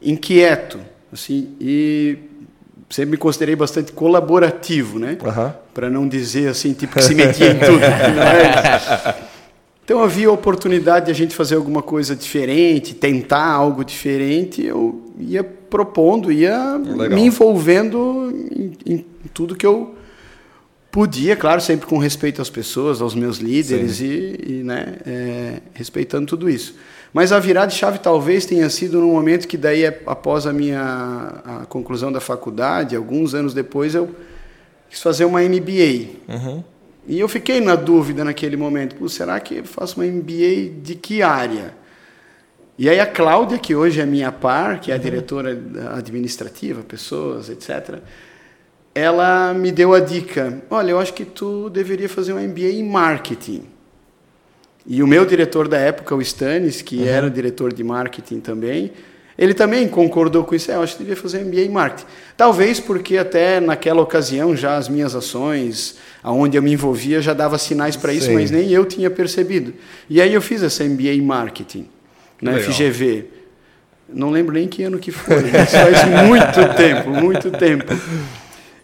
Speaker 3: inquieto, assim, e sempre me considerei bastante colaborativo, né? Uhum. Para não dizer assim, tipo que se metia em tudo. Então havia a oportunidade de a gente fazer alguma coisa diferente, tentar algo diferente, eu ia propondo, ia Legal. me envolvendo em, em, tudo que eu podia, claro, sempre com respeito às pessoas, aos meus líderes e, e, né, é, respeitando tudo isso. Mas a virada de chave talvez tenha sido no momento que daí, após a minha a conclusão da faculdade, alguns anos depois, eu quis fazer uma MBA. Uhum. E eu fiquei na dúvida naquele momento, será que eu faço uma MBA de que área? E aí a Cláudia, que hoje é minha par, que é a uhum. diretora administrativa, pessoas, etc., ela me deu a dica, olha, eu acho que tu deveria fazer um MBA em marketing. E o meu diretor da época, o Stanis, que uhum. era o diretor de marketing também, ele também concordou com isso. É, eu acho que devia fazer MBA em marketing. Talvez porque até naquela ocasião já as minhas ações, aonde eu me envolvia, já dava sinais para isso, mas nem eu tinha percebido. E aí eu fiz essa MBA em marketing na Legal. FGV. Não lembro nem que ano que foi, mas faz muito tempo, muito tempo.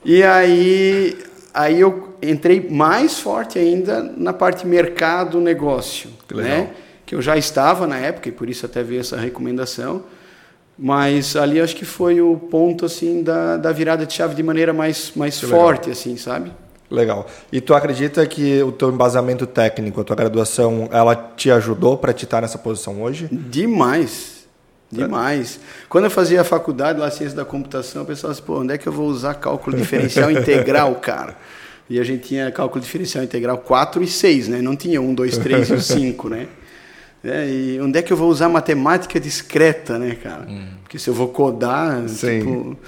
Speaker 3: E aí, aí eu entrei mais forte ainda na parte mercado, negócio, que né? Que eu já estava na época e por isso até veio essa recomendação. Mas ali acho que foi o ponto assim da, da virada de chave de maneira mais, mais forte, assim, sabe?
Speaker 2: Legal. E tu acredita que o teu embasamento técnico, a tua graduação, ela te ajudou para te estar nessa posição hoje?
Speaker 3: Demais. Demais. É. Quando eu fazia a faculdade lá, ciência da computação, eu pensava assim, pô, onde é que eu vou usar cálculo diferencial integral, cara? E a gente tinha cálculo diferencial integral 4 e 6, né? Não tinha 1, 2, 3 e 5, né? É, e onde é que eu vou usar matemática discreta, né, cara? Hum. Porque se eu vou codar, Sim. tipo...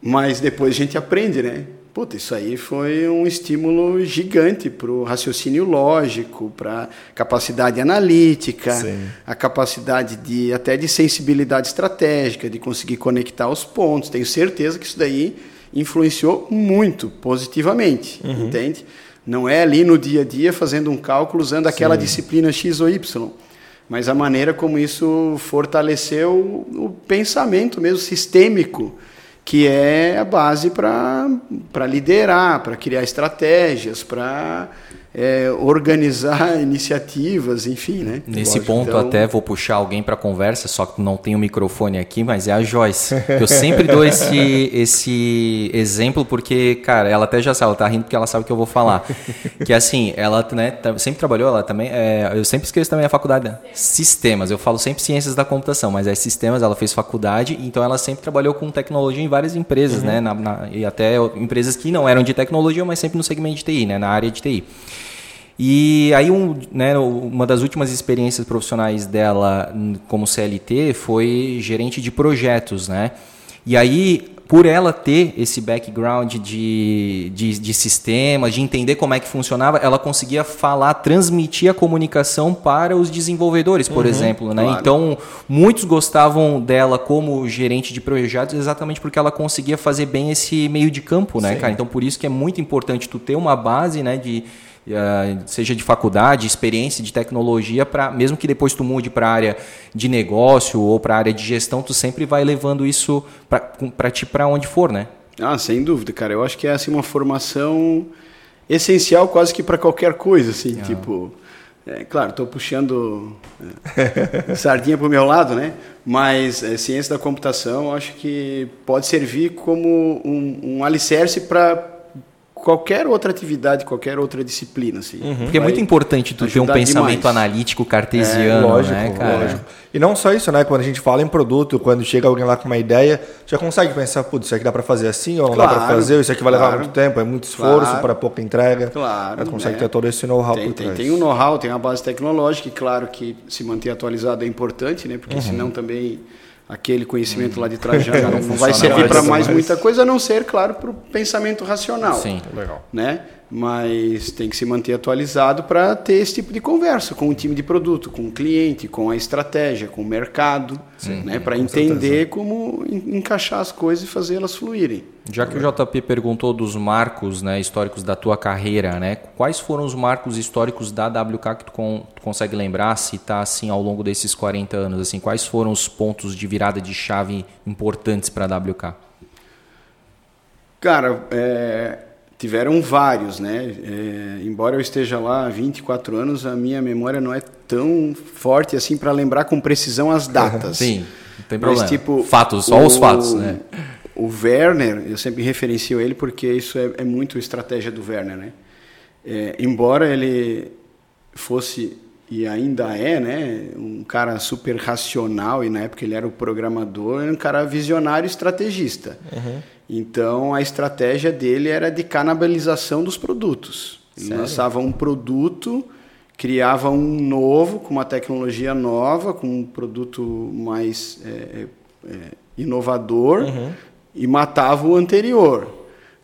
Speaker 3: Mas depois a gente aprende, né? Puta, isso aí foi um estímulo gigante para o raciocínio lógico, para a capacidade analítica, Sim. a capacidade de até de sensibilidade estratégica, de conseguir conectar os pontos. Tenho certeza que isso daí influenciou muito positivamente, uhum. entende? Não é ali no dia a dia fazendo um cálculo usando aquela Sim. disciplina X ou Y mas a maneira como isso fortaleceu o pensamento mesmo sistêmico, que é a base para liderar, para criar estratégias, para é, organizar iniciativas, enfim, né?
Speaker 1: Nesse Lógico, ponto então... até vou puxar alguém para conversa, só que não tem o microfone aqui, mas é a Joyce. Eu sempre dou esse, esse exemplo porque, cara, ela até já sabe, ela tá rindo porque ela sabe o que eu vou falar. Que assim, ela né, tá, sempre trabalhou, ela também, é, eu sempre esqueço também a faculdade, né? sistemas, eu falo sempre ciências da computação, mas é sistemas, ela fez faculdade, então ela sempre trabalhou com tecnologia em várias empresas, uhum. né? Na, na, e até empresas que não eram de tecnologia, mas sempre no segmento de TI, né? Na área de TI. E aí, um, né, uma das últimas experiências profissionais dela como CLT foi gerente de projetos, né? E aí, por ela ter esse background de, de, de sistema, de entender como é que funcionava, ela conseguia falar, transmitir a comunicação para os desenvolvedores, por uhum, exemplo. Né? Claro. Então, muitos gostavam dela como gerente de projetos exatamente porque ela conseguia fazer bem esse meio de campo, né, Sim. cara? Então, por isso que é muito importante tu ter uma base né, de seja de faculdade, experiência de tecnologia, para mesmo que depois tu mude para a área de negócio ou para a área de gestão, tu sempre vai levando isso para ti para onde for, né?
Speaker 3: Ah, sem dúvida, cara. Eu acho que é assim uma formação essencial quase que para qualquer coisa, assim, ah. tipo, é, claro, estou puxando é, sardinha para o meu lado, né? Mas é, ciência da computação, acho que pode servir como um, um alicerce para qualquer outra atividade, qualquer outra disciplina. Assim,
Speaker 1: uhum. Porque é muito importante tu ter um pensamento demais. analítico cartesiano, é, lógico, né, cara? Lógico.
Speaker 2: E não só isso, né? Quando a gente fala em produto, quando chega alguém lá com uma ideia, já consegue pensar, putz, isso aqui dá para fazer assim ou não claro, dá para fazer, isso aqui vai levar muito tempo, é muito esforço claro, para pouca entrega.
Speaker 3: Claro.
Speaker 2: Né? Consegue ter todo esse know-how
Speaker 3: por
Speaker 2: trás.
Speaker 3: Tem, tem um know-how, tem uma base tecnológica, e claro que se manter atualizado é importante, né? Porque uhum. senão também aquele conhecimento lá de Trajano não, não vai servir para mais, mais muita coisa, a não ser, claro, para o pensamento racional.
Speaker 1: Sim,
Speaker 3: legal. Né? Mas tem que se manter atualizado para ter esse tipo de conversa com o time de produto, com o cliente, com a estratégia, com o mercado, né? para entender certeza. como encaixar as coisas e fazê-las fluírem.
Speaker 1: Já que o JP perguntou dos marcos né, históricos da tua carreira, né, quais foram os marcos históricos da WK que tu, con tu consegue lembrar, citar assim ao longo desses 40 anos? Assim, quais foram os pontos de virada de chave importantes para a WK?
Speaker 3: Cara, é, Tiveram vários, né? É, embora eu esteja lá há 24 anos, a minha memória não é tão forte assim para lembrar com precisão as datas.
Speaker 1: Sim, não tem problema. Mas, tipo, fatos, só o, os fatos, né?
Speaker 3: O Werner, eu sempre referencio ele porque isso é, é muito estratégia do Werner, né? É, embora ele fosse e ainda é, né, um cara super racional e na época ele era o programador, um cara visionário, estrategista. Uhum. Então a estratégia dele era de canibalização dos produtos. Ele Sério? lançava um produto, criava um novo com uma tecnologia nova, com um produto mais é, é, é inovador uhum. e matava o anterior.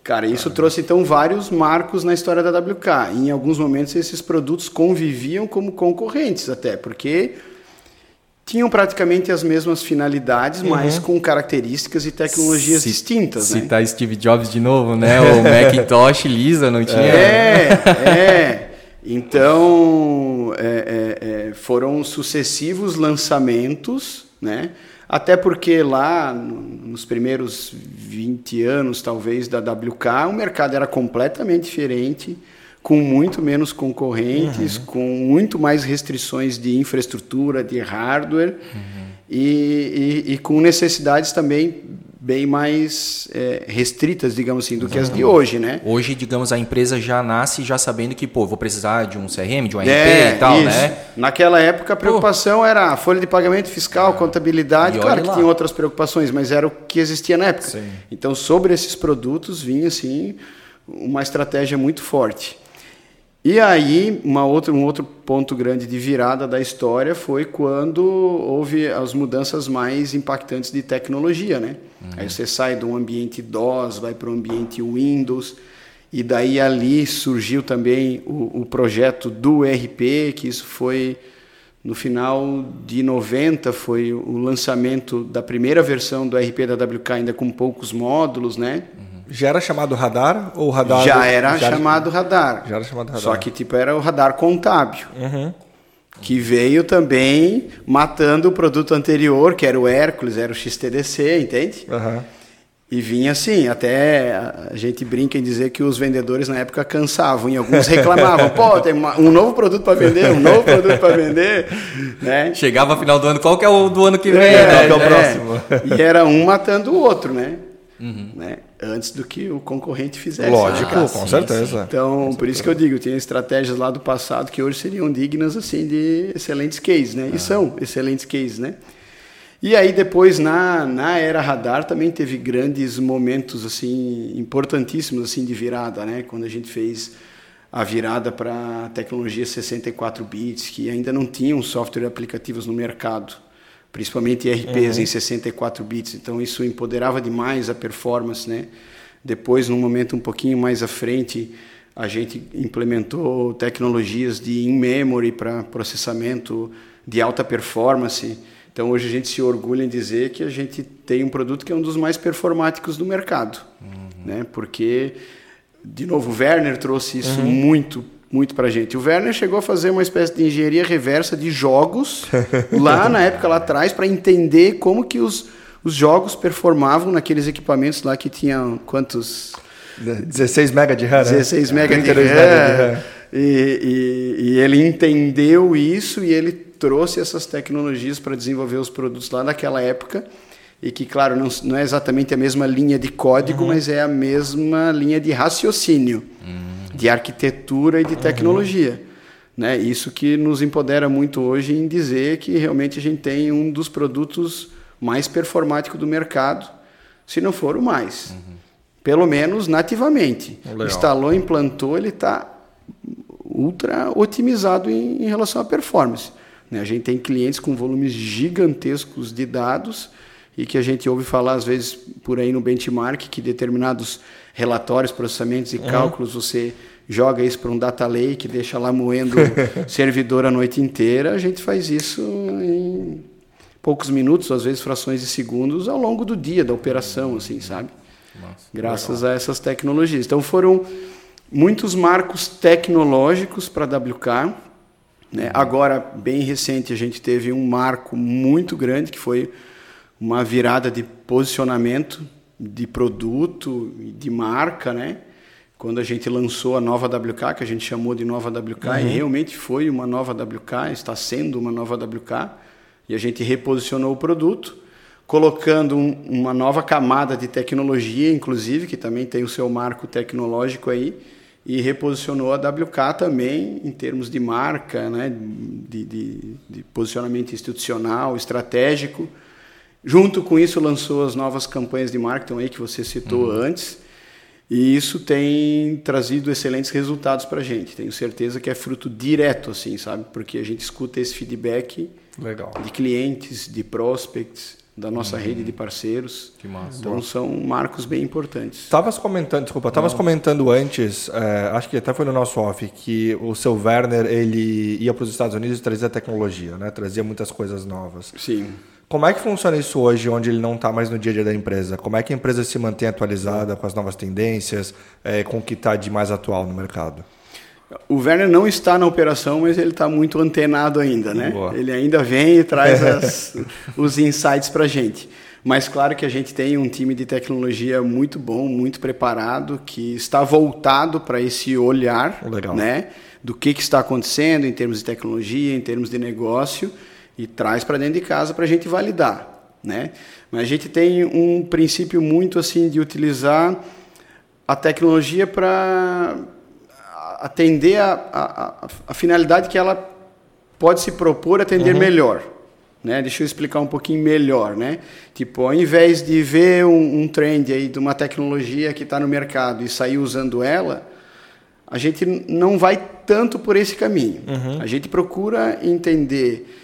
Speaker 3: Cara, isso trouxe então vários marcos na história da WK. Em alguns momentos esses produtos conviviam como concorrentes até, porque tinham praticamente as mesmas finalidades, uhum. mas com características e tecnologias distintas.
Speaker 1: Citar né? Steve Jobs de novo, né? O Macintosh Lisa não tinha.
Speaker 3: É, é. Então é, é, é foram sucessivos lançamentos, né? Até porque lá, nos primeiros 20 anos, talvez, da WK, o mercado era completamente diferente, com muito menos concorrentes, uhum. com muito mais restrições de infraestrutura, de hardware, uhum. e, e, e com necessidades também bem mais é, restritas, digamos assim, do que as de hoje, né?
Speaker 1: Hoje, digamos, a empresa já nasce já sabendo que, pô, vou precisar de um CRM, de um RP é, e tal, isso. né?
Speaker 3: Naquela época a preocupação pô. era a folha de pagamento fiscal, ah. contabilidade, claro que tinha outras preocupações, mas era o que existia na época. Sim. Então, sobre esses produtos vinha, assim, uma estratégia muito forte. E aí, uma outra, um outro ponto grande de virada da história foi quando houve as mudanças mais impactantes de tecnologia, né? Uhum. Aí você sai de um ambiente DOS, vai para o ambiente Windows, e daí ali surgiu também o, o projeto do RP, que isso foi no final de 90, foi o lançamento da primeira versão do RP da WK, ainda com poucos módulos, né?
Speaker 2: Uhum. Já era chamado radar ou radar?
Speaker 3: Já era já chamado era... radar.
Speaker 2: Já era chamado radar.
Speaker 3: Só que tipo era o radar contábil. Uhum. Que veio também matando o produto anterior, que era o Hércules, era o XTDC, entende? Uhum. E vinha assim, até a gente brinca em dizer que os vendedores na época cansavam e alguns reclamavam, pô, tem uma, um novo produto para vender, um novo produto para vender, né?
Speaker 1: Chegava final do ano, qual que é o do ano que vem, é,
Speaker 3: né? Qual que é o é. próximo? E era um matando o outro, né? Uhum. né? Antes do que o concorrente fizesse.
Speaker 2: Lógico, ah, com certeza.
Speaker 3: Então,
Speaker 2: com
Speaker 3: por isso que eu digo, tem estratégias lá do passado que hoje seriam dignas assim de excelentes cases, né? Ah. E são excelentes cases, né? E aí depois na, na era radar também teve grandes momentos assim importantíssimos assim de virada, né? Quando a gente fez a virada para tecnologia 64 bits, que ainda não tinham software e aplicativos no mercado principalmente RPs uhum. em 64 bits. Então isso empoderava demais a performance, né? Depois, num momento um pouquinho mais à frente, a gente implementou tecnologias de in-memory para processamento de alta performance. Então hoje a gente se orgulha em dizer que a gente tem um produto que é um dos mais performáticos do mercado, uhum. né? Porque de novo, o Werner trouxe isso uhum. muito muito para a gente. O Werner chegou a fazer uma espécie de engenharia reversa de jogos lá na época lá atrás para entender como que os, os jogos performavam naqueles equipamentos lá que tinham quantos
Speaker 2: 16 mega de RAM,
Speaker 3: 16 né? mega de RAM. de RAM. E, e, e, ele entendeu isso e ele trouxe essas tecnologias para desenvolver os produtos lá naquela época e que, claro, não, não é exatamente a mesma linha de código, uhum. mas é a mesma linha de raciocínio. Uhum de arquitetura e de tecnologia. Uhum. Né? Isso que nos empodera muito hoje em dizer que realmente a gente tem um dos produtos mais performáticos do mercado, se não for o mais. Uhum. Pelo menos nativamente. Legal. Instalou, implantou, ele está ultra otimizado em, em, relação à performance. Né? A gente tem clientes com volumes gigantescos de dados e que a gente ouve falar às vezes por aí no benchmark que determinados relatórios, processamentos e uhum. cálculos você joga isso para um data lake, deixa lá moendo servidor a noite inteira. A gente faz isso em poucos minutos, às vezes frações de segundos, ao longo do dia da operação, assim, sabe? Nossa, Graças legal. a essas tecnologias. Então foram muitos marcos tecnológicos para a WK. Né? Agora, bem recente, a gente teve um marco muito grande que foi uma virada de posicionamento de produto, de marca, né? Quando a gente lançou a nova WK, que a gente chamou de nova WK, uhum. e realmente foi uma nova WK, está sendo uma nova WK, e a gente reposicionou o produto, colocando um, uma nova camada de tecnologia, inclusive, que também tem o seu marco tecnológico aí, e reposicionou a WK também em termos de marca, né, de, de, de posicionamento institucional, estratégico. Junto com isso, lançou as novas campanhas de marketing aí que você citou uhum. antes e isso tem trazido excelentes resultados para a gente. Tenho certeza que é fruto direto, assim, sabe? Porque a gente escuta esse feedback
Speaker 2: Legal.
Speaker 3: de clientes, de prospects, da nossa uhum. rede de parceiros.
Speaker 1: Que massa.
Speaker 3: Então Boa. são marcos bem importantes.
Speaker 2: Estavas comentando, desculpa, estavas comentando antes, é, acho que até foi no nosso off, que o seu Werner ele ia para os Estados Unidos e trazia tecnologia, né? Trazia muitas coisas novas.
Speaker 3: Sim.
Speaker 2: Como é que funciona isso hoje, onde ele não está mais no dia a dia da empresa? Como é que a empresa se mantém atualizada com as novas tendências, é, com o que está de mais atual no mercado?
Speaker 3: O Werner não está na operação, mas ele está muito antenado ainda, né? Boa. Ele ainda vem e traz as, os insights para a gente. Mas claro que a gente tem um time de tecnologia muito bom, muito preparado, que está voltado para esse olhar,
Speaker 2: Legal.
Speaker 3: né? Do que, que está acontecendo em termos de tecnologia, em termos de negócio e traz para dentro de casa para a gente validar, né? Mas a gente tem um princípio muito assim de utilizar a tecnologia para atender a, a, a, finalidade que ela pode se propor atender uhum. melhor. Né? Deixa eu explicar um pouquinho melhor. Né? Tipo, ao invés de ver um, um trend aí de uma tecnologia que está no mercado e sair usando ela, a gente não vai tanto por esse caminho. Uhum. A gente procura entender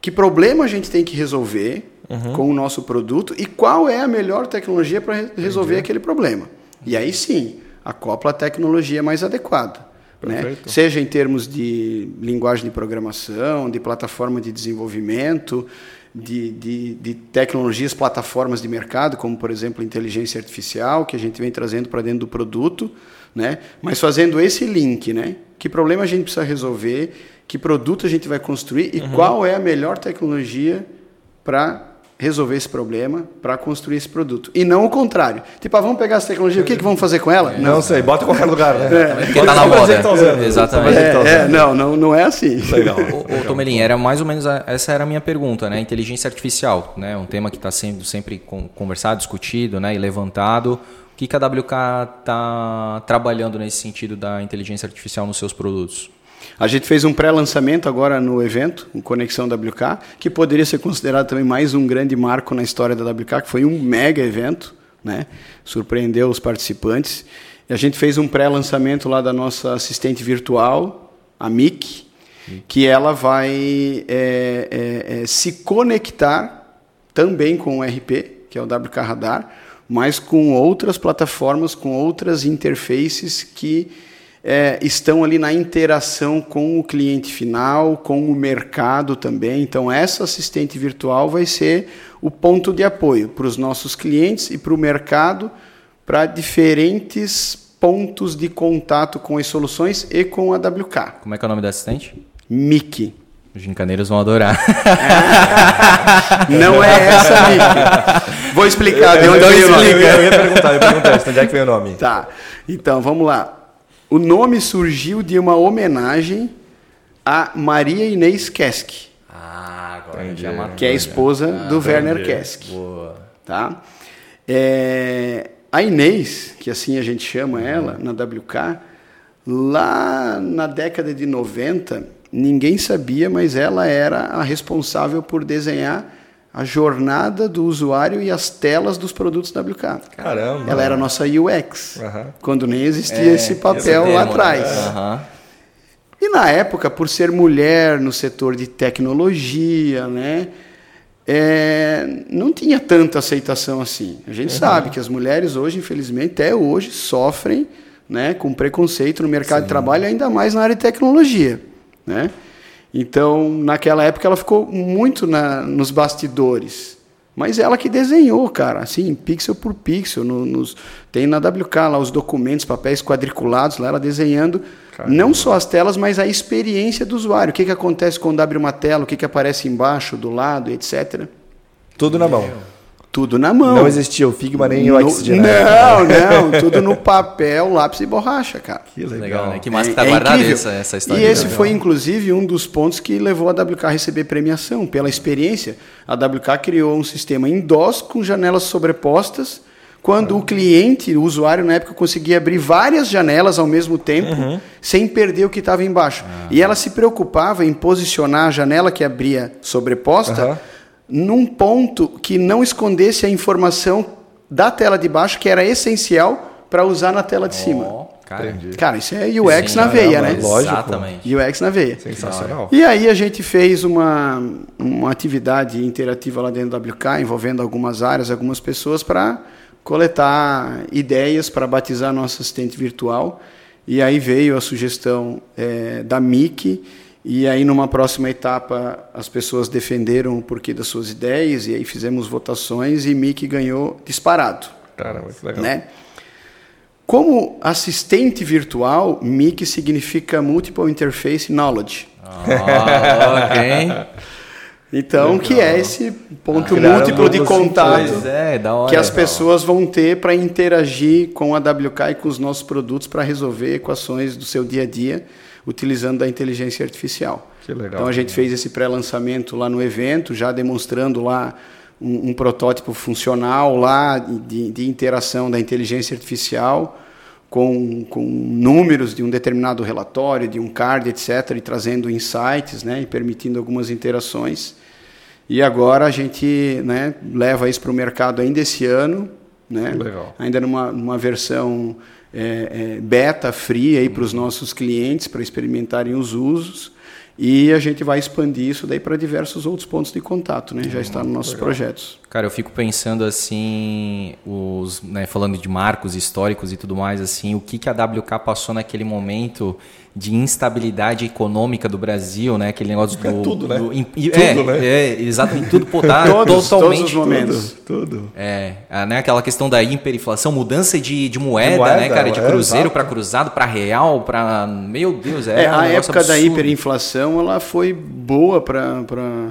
Speaker 3: que problema a gente tem que resolver uhum. com o nosso produto e qual é a melhor tecnologia para resolver Entendi. aquele problema. E aí sim, acopla a tecnologia mais adequada. Né? Seja em termos de linguagem de programação, de plataforma de desenvolvimento, de, de, de, tecnologias, plataformas de mercado, como por exemplo inteligência artificial, que a gente vem trazendo para dentro do produto, né? mas fazendo esse link. Né? Que problema a gente precisa resolver que produto a gente vai construir e uhum. qual é a melhor tecnologia para resolver esse problema, para construir esse produto. E não o contrário. Tipo, ah, vamos pegar essa tecnologia, o que, que vamos fazer com ela?
Speaker 2: É, não, não sei, bota em qualquer lugar, né?
Speaker 1: É. Porque tá na moda. Exatamente.
Speaker 3: É, é, não, não, não é assim.
Speaker 1: Legal. Ô, Tomelin, era mais ou menos a, essa era a minha pergunta, né? Inteligência artificial, né? Um tema que está sendo sempre conversado, discutido, né? E levantado. O que, que a WK está trabalhando nesse sentido da inteligência artificial nos seus produtos?
Speaker 3: A gente fez um pré-lançamento agora no evento, o Conexão WK, que poderia ser considerado também mais um grande marco na história da WK, que foi um mega evento, né? surpreendeu os participantes. E a gente fez um pré-lançamento lá da nossa assistente virtual, a Mick, que ela vai é, é, é, se conectar também com o RP, que é o WK Radar, mas com outras plataformas, com outras interfaces que é, estão ali na interação com o cliente final, com o mercado também. Então, essa assistente virtual vai ser o ponto de apoio para os nossos clientes e para o mercado, para diferentes pontos de contato com as soluções e com a WK.
Speaker 1: Como é que é o nome da assistente?
Speaker 3: Mickey.
Speaker 1: Os gincaneiros vão adorar.
Speaker 3: não é essa, Mickey. Vou explicar.
Speaker 2: Eu, eu, eu, eu, eu ia perguntar, eu ia perguntar, onde é que vem o nome?
Speaker 3: Tá. Então, vamos lá. O nome surgiu de uma homenagem a Maria Inês Kesk.
Speaker 1: Ah, agora
Speaker 3: entendi. já matou, Que é a esposa ah, do entendi. Werner Kesk. Boa. Tá? É, a Inês, que assim a gente chama ela na WK, lá na década de 90, ninguém sabia, mas ela era a responsável por desenhar a jornada do usuário e as telas dos produtos WK.
Speaker 2: Caramba!
Speaker 3: Ela era a nossa UX, uhum. quando nem existia é, esse papel esse lá né? atrás. Uhum. E na época, por ser mulher no setor de tecnologia, né, é, não tinha tanta aceitação assim. A gente uhum. sabe que as mulheres hoje, infelizmente, até hoje, sofrem né, com preconceito no mercado Sim. de trabalho, ainda mais na área de tecnologia. Né? Então, naquela época, ela ficou muito na, nos bastidores. Mas ela que desenhou, cara, assim, pixel por pixel. No, nos, tem na WK lá os documentos, papéis quadriculados, lá ela desenhando Caramba. não só as telas, mas a experiência do usuário. O que, que acontece quando abre uma tela, o que, que aparece embaixo, do lado, etc.
Speaker 2: Tudo na mão.
Speaker 3: Tudo na mão.
Speaker 2: Não existia o Figma nem o
Speaker 3: Xd. Não, não, tudo no papel, lápis e borracha, cara.
Speaker 1: Que legal, legal né? Que massa que tá é, guardado essa, essa história.
Speaker 3: E esse legal. foi, inclusive, um dos pontos que levou a WK a receber premiação. Pela experiência, a WK criou um sistema em DOS com janelas sobrepostas, quando o cliente, o usuário na época, conseguia abrir várias janelas ao mesmo tempo, uhum. sem perder o que estava embaixo. Uhum. E ela se preocupava em posicionar a janela que abria sobreposta uhum. Num ponto que não escondesse a informação da tela de baixo, que era essencial para usar na tela de oh. cima. Cara, cara, isso é UX Sim, na veia, né?
Speaker 2: Lógico.
Speaker 1: Exatamente.
Speaker 3: UX na veia.
Speaker 2: Sensacional.
Speaker 3: E aí a gente fez uma, uma atividade interativa lá dentro do WK, envolvendo algumas áreas, algumas pessoas, para coletar ideias para batizar nosso assistente virtual. E aí veio a sugestão é, da MIC, e aí numa próxima etapa as pessoas defenderam o porquê das suas ideias, e aí fizemos votações e MIC ganhou disparado.
Speaker 2: Caramba, que legal.
Speaker 3: Né? Como assistente virtual, MIC significa Multiple Interface Knowledge.
Speaker 1: Ah, ok.
Speaker 3: Então, Legal. que é esse ponto ah, múltiplo de contato
Speaker 1: é, hora,
Speaker 3: que as pessoas vão ter para interagir com a WK e com os nossos produtos para resolver equações do seu dia a dia utilizando a inteligência artificial.
Speaker 2: Legal,
Speaker 3: então a gente fez esse pré-lançamento lá no evento, já demonstrando lá um, um protótipo funcional lá de, de interação da inteligência artificial com, com números de um determinado relatório, de um card, etc., e trazendo insights né, e permitindo algumas interações. E agora a gente né, leva isso para o mercado ainda esse ano, né, ainda numa, numa versão é, é, beta, free para os nossos clientes, para experimentarem os usos. E a gente vai expandir isso daí para diversos outros pontos de contato, né? Já está nos nossos legal. projetos.
Speaker 1: Cara, eu fico pensando assim, os, né, falando de marcos históricos e tudo mais, assim, o que, que a WK passou naquele momento de instabilidade econômica do Brasil, né? Aquele negócio
Speaker 2: é do. É tudo, né?
Speaker 1: Do, em, tudo, é, né? É, exato, em tudo, tá
Speaker 3: todos,
Speaker 1: totalmente.
Speaker 3: Todos os momentos.
Speaker 2: Tudo. tudo.
Speaker 1: É, né? Aquela questão da hiperinflação, mudança de, de, moeda, de moeda, né, cara? De é, cruzeiro para cruzado, para real, para. Meu Deus, é.
Speaker 3: é um a época absurdo. da hiperinflação, ela foi boa para. Pra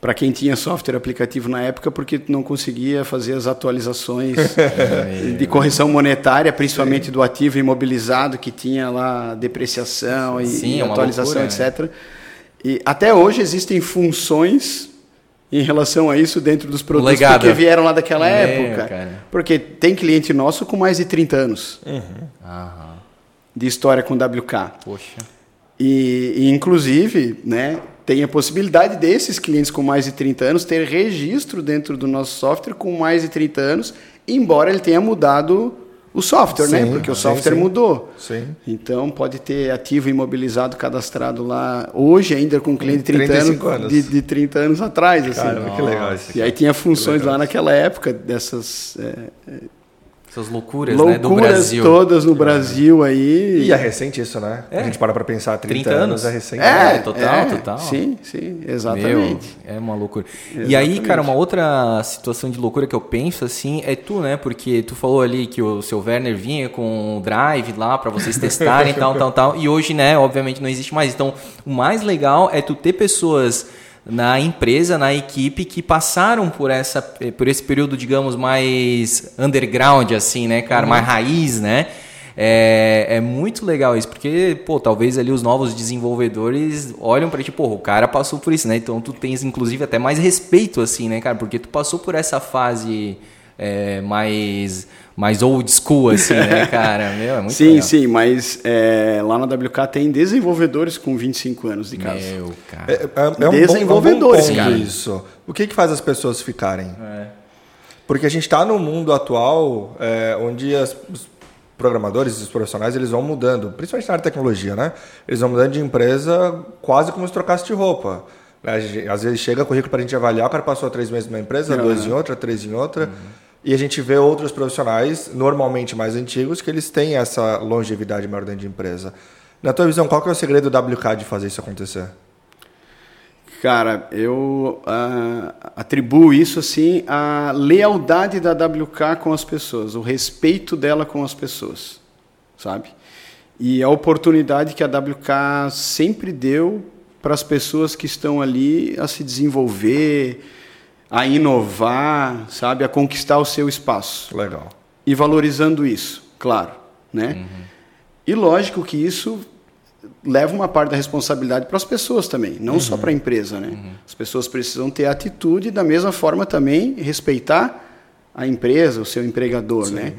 Speaker 3: para quem tinha software aplicativo na época, porque não conseguia fazer as atualizações de correção monetária, principalmente Sim. do ativo imobilizado, que tinha lá depreciação e, Sim, e atualização, loucura, etc. Né? E até hoje existem funções em relação a isso dentro dos produtos
Speaker 1: Legado.
Speaker 3: porque vieram lá daquela época. Cara. Porque tem cliente nosso com mais de 30 anos
Speaker 1: uhum.
Speaker 3: de história com WK.
Speaker 1: Poxa.
Speaker 3: E, e, inclusive, né, tem a possibilidade desses clientes com mais de 30 anos ter registro dentro do nosso software com mais de 30 anos, embora ele tenha mudado o software, né? sim, né? Porque o software sim, sim. mudou. Então pode ter ativo imobilizado cadastrado lá hoje ainda com um cliente de 30 anos, anos. De, de 30 anos atrás. Assim.
Speaker 2: Caramba, que legal isso.
Speaker 3: E aí tinha funções lá naquela época dessas. É,
Speaker 1: essas loucuras, loucuras né, do Brasil.
Speaker 3: todas no Brasil aí.
Speaker 2: E é recente isso, né? É. A gente para para pensar, 30, 30 anos, anos é recente.
Speaker 3: É, total, é, total. Sim, sim, exatamente.
Speaker 1: Meu, é uma loucura. Exatamente. E aí, cara, uma outra situação de loucura que eu penso, assim, é tu, né? Porque tu falou ali que o seu Werner vinha com o Drive lá para vocês testarem, tal, tal, tal. E hoje, né, obviamente não existe mais. Então, o mais legal é tu ter pessoas na empresa, na equipe que passaram por essa por esse período, digamos, mais underground assim, né, cara, uhum. mais raiz, né? É, é muito legal isso, porque, pô, talvez ali os novos desenvolvedores olham para ti, pô, o cara passou por isso, né? Então tu tens, inclusive, até mais respeito, assim, né, cara? Porque tu passou por essa fase é, mais mais old school, assim, né, cara? Meu, é muito
Speaker 3: Sim, legal. sim, mas é, lá na WK tem desenvolvedores com 25 anos de casa.
Speaker 1: Meu, cara.
Speaker 2: É, é, é um desenvolvedores, bom, é um bom cara. Isso. O que, que faz as pessoas ficarem?
Speaker 1: É.
Speaker 2: Porque a gente está no mundo atual é, onde as, os programadores, os profissionais, eles vão mudando, principalmente na área de tecnologia, né? Eles vão mudando de empresa quase como se trocasse de roupa. Né? Às vezes chega currículo para a gente avaliar, o cara passou três meses numa empresa, dois em outra, três em outra. Uhum. E a gente vê outros profissionais, normalmente mais antigos, que eles têm essa longevidade maior dentro de empresa. Na tua visão, qual que é o segredo do WK de fazer isso acontecer?
Speaker 3: Cara, eu uh, atribuo isso assim à lealdade da WK com as pessoas, o respeito dela com as pessoas, sabe? E a oportunidade que a WK sempre deu para as pessoas que estão ali a se desenvolver, a inovar, sabe, a conquistar o seu espaço.
Speaker 2: Legal.
Speaker 3: E valorizando isso, claro, né? Uhum. E lógico que isso leva uma parte da responsabilidade para as pessoas também, não uhum. só para a empresa, né? Uhum. As pessoas precisam ter atitude e da mesma forma também respeitar a empresa, o seu empregador, Sim. né?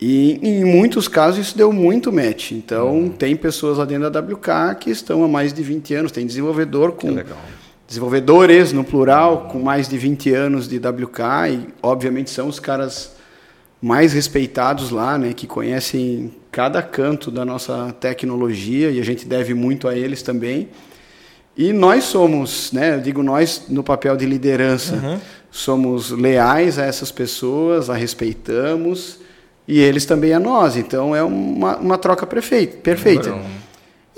Speaker 3: E em muitos casos isso deu muito match. Então, uhum. tem pessoas lá dentro da WK que estão há mais de 20 anos, tem desenvolvedor com desenvolvedores no plural com mais de 20 anos de WK e obviamente são os caras mais respeitados lá, né, que conhecem cada canto da nossa tecnologia e a gente deve muito a eles também. E nós somos, né, eu digo nós no papel de liderança, uhum. somos leais a essas pessoas, a respeitamos e eles também a nós. Então é uma, uma troca perfeita. perfeita.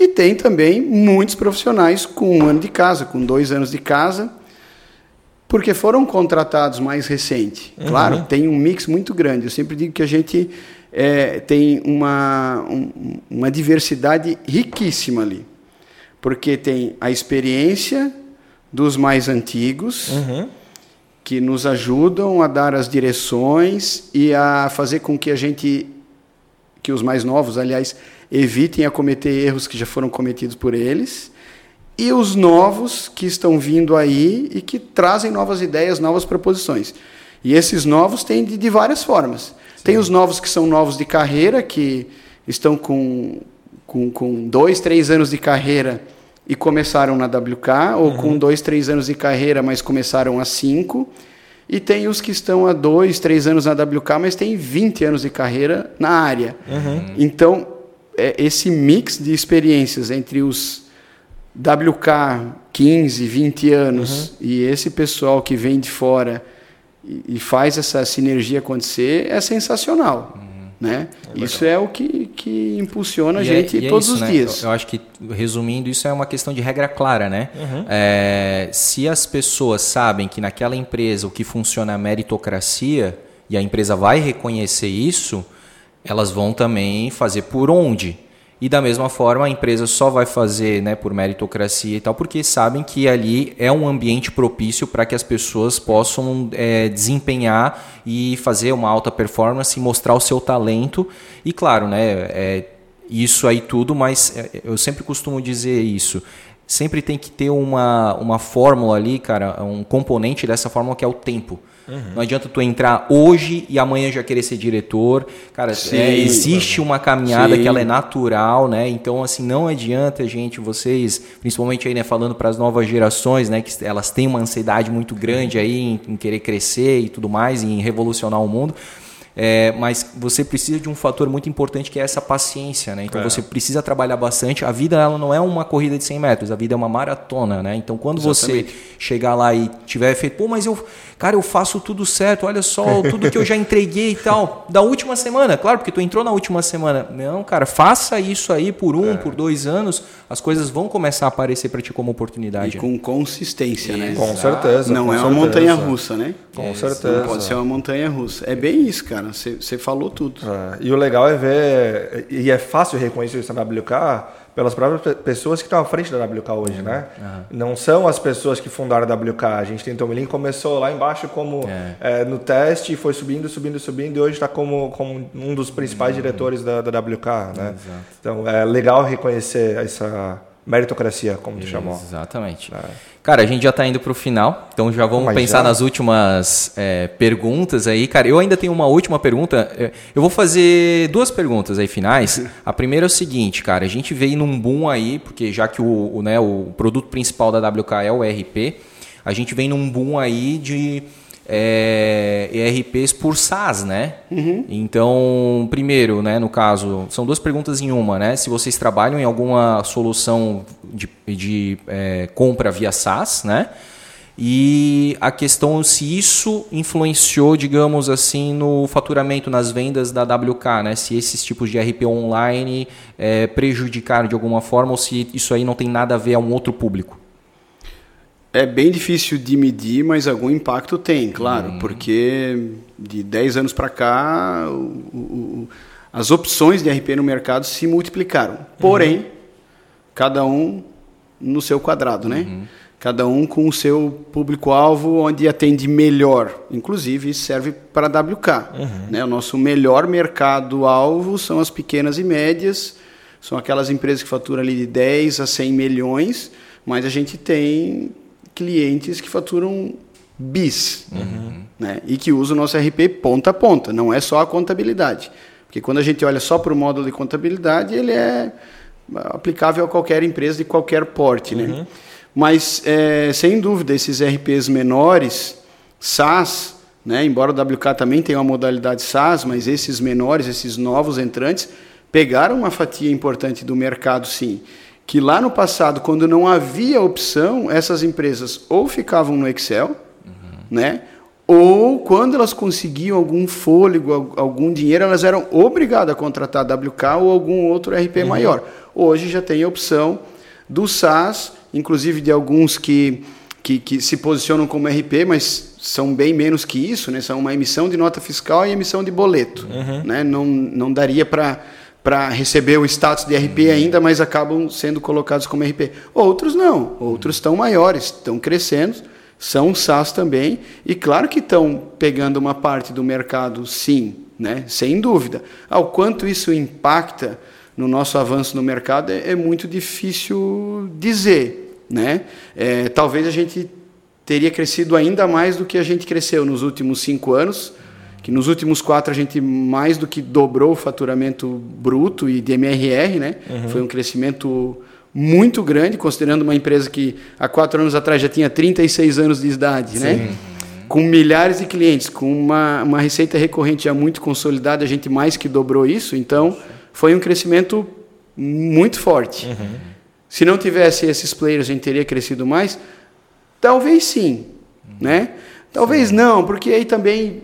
Speaker 3: E tem também muitos profissionais com um ano de casa, com dois anos de casa, porque foram contratados mais recente. Uhum. Claro, tem um mix muito grande. Eu sempre digo que a gente é, tem uma, um, uma diversidade riquíssima ali. Porque tem a experiência dos mais antigos, uhum. que nos ajudam a dar as direções e a fazer com que a gente, que os mais novos, aliás, evitem a cometer erros que já foram cometidos por eles, e os novos que estão vindo aí e que trazem novas ideias, novas proposições. E esses novos têm de, de várias formas. Sim. Tem os novos que são novos de carreira, que estão com, com, com dois, três anos de carreira e começaram na WK, ou uhum. com dois, três anos de carreira, mas começaram a cinco. E tem os que estão há dois, três anos na WK, mas têm 20 anos de carreira na área. Uhum. Então, é, esse mix de experiências entre os WK 15, 20 anos uhum. e esse pessoal que vem de fora e, e faz essa sinergia acontecer é sensacional. Uhum. Né? É isso é o que, que impulsiona a é- gente é, todos é isso, os
Speaker 1: né?
Speaker 3: dias.
Speaker 1: Eu, eu, acho que, resumindo, isso é uma questão de regra clara. Né? Uhum. É, se as pessoas sabem que naquela empresa o que funciona é a meritocracia e a empresa vai reconhecer isso, elas vão também fazer por onde. E da mesma forma, a empresa só vai fazer né, por meritocracia e tal, porque sabem que ali é um ambiente propício para que as pessoas possam é, desempenhar e fazer uma alta performance, mostrar o seu talento. E claro, né, é, isso aí tudo, mas é, eu sempre costumo dizer isso. Sempre tem que ter uma, uma fórmula ali, cara, um componente dessa fórmula que é o tempo. Uhum. Não adianta tu entrar hoje e amanhã já querer ser diretor. Cara, Sim, é, existe uma caminhada Sim. que ela é natural, né? Então, assim, não adianta, gente, vocês, principalmente aí, né, falando para as novas gerações, né, que elas têm uma ansiedade muito grande aí em, em querer crescer e tudo mais, em revolucionar o mundo. É, mas você precisa de um fator muito importante que é essa paciência, né? Então é. você precisa trabalhar bastante. A vida ela não é uma corrida de 100 metros, a vida é uma maratona, né? Então quando Exatamente. você chegar lá e tiver feito, pô, mas eu, cara, eu faço tudo certo, olha só tudo que eu já entreguei e tal, da última semana, claro, porque tu entrou na última semana. Não, cara, faça isso aí por um, é. por dois anos, as coisas vão começar a aparecer para ti como oportunidade.
Speaker 3: E com consistência, né?
Speaker 2: Com certeza.
Speaker 3: Não
Speaker 2: com
Speaker 3: é
Speaker 2: certeza.
Speaker 3: uma montanha russa, né?
Speaker 2: Com certeza.
Speaker 3: Não pode ser uma montanha russa. É bem isso, cara cara. Você falou tudo.
Speaker 2: É, e o legal é ver, e é fácil reconhecer isso na WK pelas próprias pessoas que estão à frente da WK hoje, uhum. né? Uhum. Não são as pessoas que fundaram a WK. A gente tem Tomilin começou lá embaixo como é. É, no teste, foi subindo, subindo, subindo e hoje está como, como um dos principais uhum. diretores da, da WK, né? Então é legal reconhecer essa meritocracia, como tu chamou.
Speaker 1: Exatamente. É. Cara, a gente já está indo para o final, então já vamos Mas pensar já? nas últimas é, perguntas aí. Cara, eu ainda tenho uma última pergunta. É, eu vou fazer duas perguntas aí finais. A primeira é o seguinte, cara, a gente veio num boom aí, porque já que o, o, né, o produto principal da WK é o ERP, a gente vem num boom aí de é, ERPs por SaaS, né? Uhum. Então, primeiro, né, no caso, são duas perguntas em uma, né? Se vocês trabalham em alguma solução de, de é, compra via SaaS, né? E a questão se isso influenciou, digamos assim, no faturamento, nas vendas da WK, né? Se esses tipos de RP online é, prejudicaram de alguma forma ou se isso aí não tem nada a ver a um outro público.
Speaker 3: É bem difícil de medir, mas algum impacto tem, claro, uhum. porque de 10 anos para cá o, o, as opções de RP no mercado se multiplicaram. Porém, uhum. cada um no seu quadrado, né? Uhum. cada um com o seu público-alvo onde atende melhor. Inclusive, isso serve para a WK. Uhum. Né? O nosso melhor mercado-alvo são as pequenas e médias, são aquelas empresas que faturam ali de 10 a 100 milhões, mas a gente tem clientes que faturam bis uhum. né? e que usam o nosso RP ponta a ponta, não é só a contabilidade. Porque quando a gente olha só para o módulo de contabilidade, ele é aplicável a qualquer empresa de qualquer porte. Né? Uhum. Mas, é, sem dúvida, esses RPs menores, SaaS, né, embora o WK também tenha uma modalidade SaaS, mas esses menores, esses novos entrantes, pegaram uma fatia importante do mercado, sim. Que lá no passado, quando não havia opção, essas empresas ou ficavam no Excel, uhum. né, ou quando elas conseguiam algum fôlego, algum dinheiro, elas eram obrigadas a contratar WK ou algum outro RP uhum. maior. Hoje já tem a opção do SaaS inclusive de alguns que, que, que, se posicionam como RP, mas são bem menos que isso, né? são uma emissão de nota fiscal e emissão de boleto. Uhum. Né? Não, não daria para para receber o status de RP ainda, mas acabam sendo colocados como RP. Outros não, outros estão maiores, estão crescendo, são SaaS também, e claro que estão pegando uma parte do mercado, sim, né? sem dúvida. Ao quanto isso impacta no nosso avanço no mercado é, é muito difícil dizer. Né? É, talvez a gente teria crescido ainda mais do que a gente cresceu nos últimos cinco anos, que nos últimos quatro a gente mais do que dobrou o faturamento bruto e de MRR, né? Uhum. Foi um crescimento muito grande, considerando uma empresa que há quatro anos atrás já tinha 36 anos de idade, né? Sim. né? Com milhares de clientes, com uma, uma receita recorrente já muito consolidada, a gente mais que dobrou isso, então foi um crescimento muito forte. Uhum. Se não tivesse esses players, a gente teria crescido mais? Talvez sim, né? Talvez sim. não, porque aí também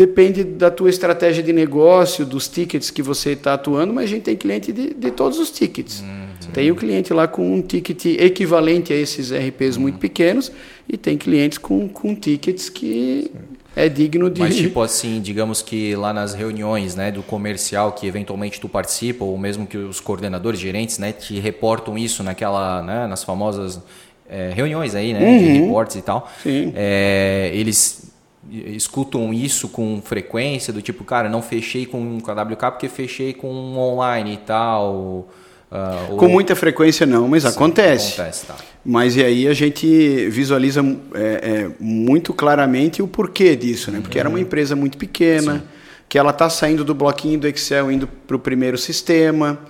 Speaker 3: depende da tua estratégia de negócio, dos tickets que você está atuando, mas a gente tem cliente de, de todos os tickets. Uhum. Tem o cliente lá com um ticket equivalente a esses RPs uhum. muito pequenos e tem clientes com, com tickets que Sim é digno de.
Speaker 1: Mas, tipo assim, digamos que lá nas reuniões né, do comercial que eventualmente tu participa, ou mesmo que os coordenadores, gerentes, né, te reportam isso naquela, né, nas famosas é, reuniões aí, né, uhum. de reportes e tal. Sim. É, eles escutam isso com frequência, do tipo, cara, não fechei com, com a WK porque fechei com online e tal.
Speaker 3: Uh, com muita frequência não, mas Sim, acontece. acontece tá. Mas e aí a gente visualiza é, é, muito claramente o porquê disso, né? Porque uhum. era uma uhum. empresa muito pequena, Sim. que ela está saindo do bloquinho do Excel, indo para o primeiro sistema,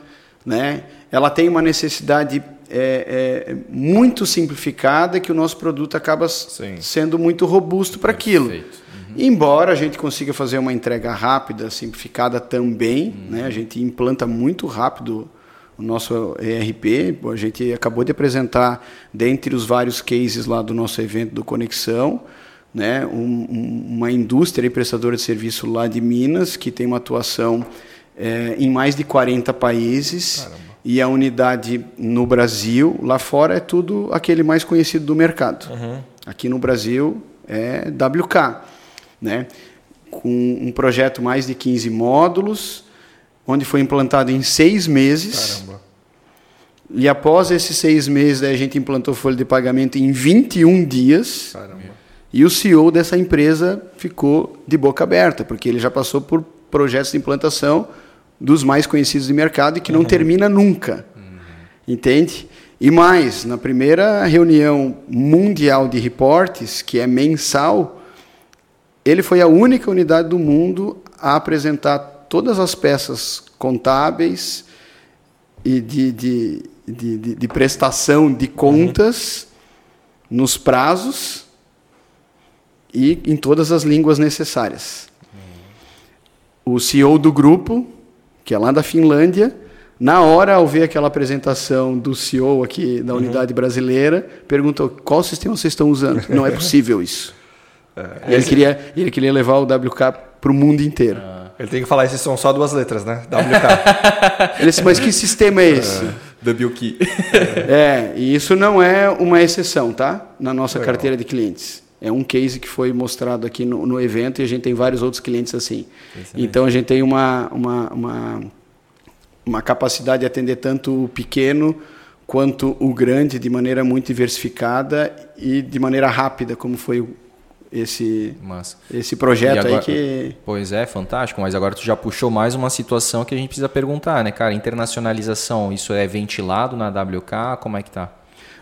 Speaker 3: né? Ela tem uma necessidade é, é, muito simplificada que o nosso produto acaba Sim. sendo muito robusto para aquilo. Uhum. Embora a gente consiga fazer uma entrega rápida, simplificada também, uhum. né? A gente implanta muito rápido o nosso ERP. A gente acabou de apresentar, dentre os vários cases lá do nosso evento do Conexão, né, um, um, uma indústria prestadora de serviço lá de Minas, que tem uma atuação é, em mais de 40 países. Caramba. E a unidade no Brasil, lá fora é tudo aquele mais conhecido do mercado. Uhum. Aqui no Brasil é WK, né? com um projeto mais de 15 módulos, onde foi implantado em seis meses. Caramba. E após esses seis meses, a gente implantou folha de pagamento em 21 dias. Caramba. E o CEO dessa empresa ficou de boca aberta, porque ele já passou por projetos de implantação dos mais conhecidos do mercado e que não uhum. termina nunca. Uhum. Entende? E mais, na primeira reunião mundial de reportes, que é mensal, ele foi a única unidade do mundo a apresentar todas as peças contábeis e de, de, de, de, de prestação de contas uhum. nos prazos e em todas as línguas necessárias. Uhum. O CEO do grupo, que é lá da Finlândia, na hora, ao ver aquela apresentação do CEO aqui da uhum. unidade brasileira, perguntou qual sistema vocês estão usando. Não é possível isso. É, ele, queria, ele queria levar o WK para o mundo inteiro. Ah.
Speaker 2: Ele tem que falar, esses são só duas letras, né? WK.
Speaker 3: Ele disse, mas que sistema é esse?
Speaker 1: WK.
Speaker 3: é, e isso não é uma exceção, tá? Na nossa Legal. carteira de clientes. É um case que foi mostrado aqui no, no evento e a gente tem vários outros clientes assim. Excelente. Então a gente tem uma, uma, uma, uma capacidade de atender tanto o pequeno quanto o grande de maneira muito diversificada e de maneira rápida, como foi esse Massa. esse projeto agora, aí que
Speaker 1: pois é fantástico mas agora tu já puxou mais uma situação que a gente precisa perguntar né cara internacionalização isso é ventilado na WK como é que tá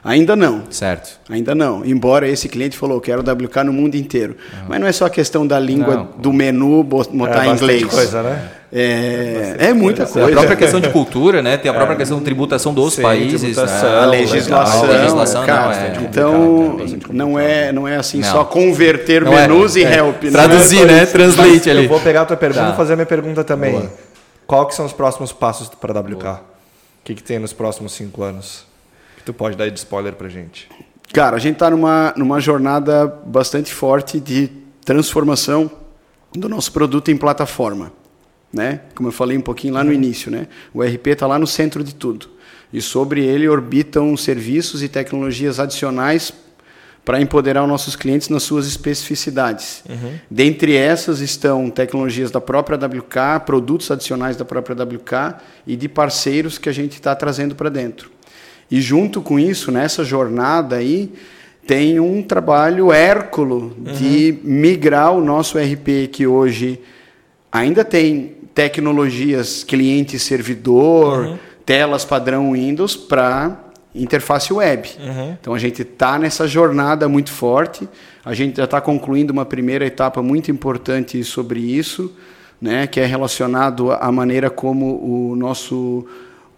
Speaker 3: Ainda não.
Speaker 1: Certo.
Speaker 3: Ainda não. Embora esse cliente falou, quero WK no mundo inteiro. Uhum. Mas não é só a questão da língua não. do menu botar é, em inglês.
Speaker 2: coisa, né?
Speaker 3: É, é, muita coisa.
Speaker 1: A própria questão de cultura, né? Tem a própria é. questão de tributação dos Sim, países, né?
Speaker 3: a legislação, a legislação cara, não é. Então não é não é assim não. só converter não é. menus é. e help.
Speaker 1: Né? Traduzir, né? Translate ali.
Speaker 2: Eu vou pegar a tua pergunta tá. e fazer a minha pergunta também. Boa. Qual que são os próximos passos para a WK? O que, que tem nos próximos cinco anos? Tu pode dar de spoiler pra gente?
Speaker 3: Cara, a gente está numa, numa jornada bastante forte de transformação do nosso produto em plataforma. Né? Como eu falei um pouquinho lá no início, né? o RP está lá no centro de tudo. E sobre ele orbitam serviços e tecnologias adicionais para empoderar os nossos clientes nas suas especificidades. Uhum. Dentre essas estão tecnologias da própria WK, produtos adicionais da própria WK e de parceiros que a gente está trazendo para dentro. E junto com isso, nessa jornada aí, tem um trabalho hérculo uhum. de migrar o nosso RP, que hoje ainda tem tecnologias cliente-servidor, uhum. telas padrão Windows, para interface web. Uhum. Então a gente está nessa jornada muito forte. A gente já está concluindo uma primeira etapa muito importante sobre isso, né, que é relacionado à maneira como o nosso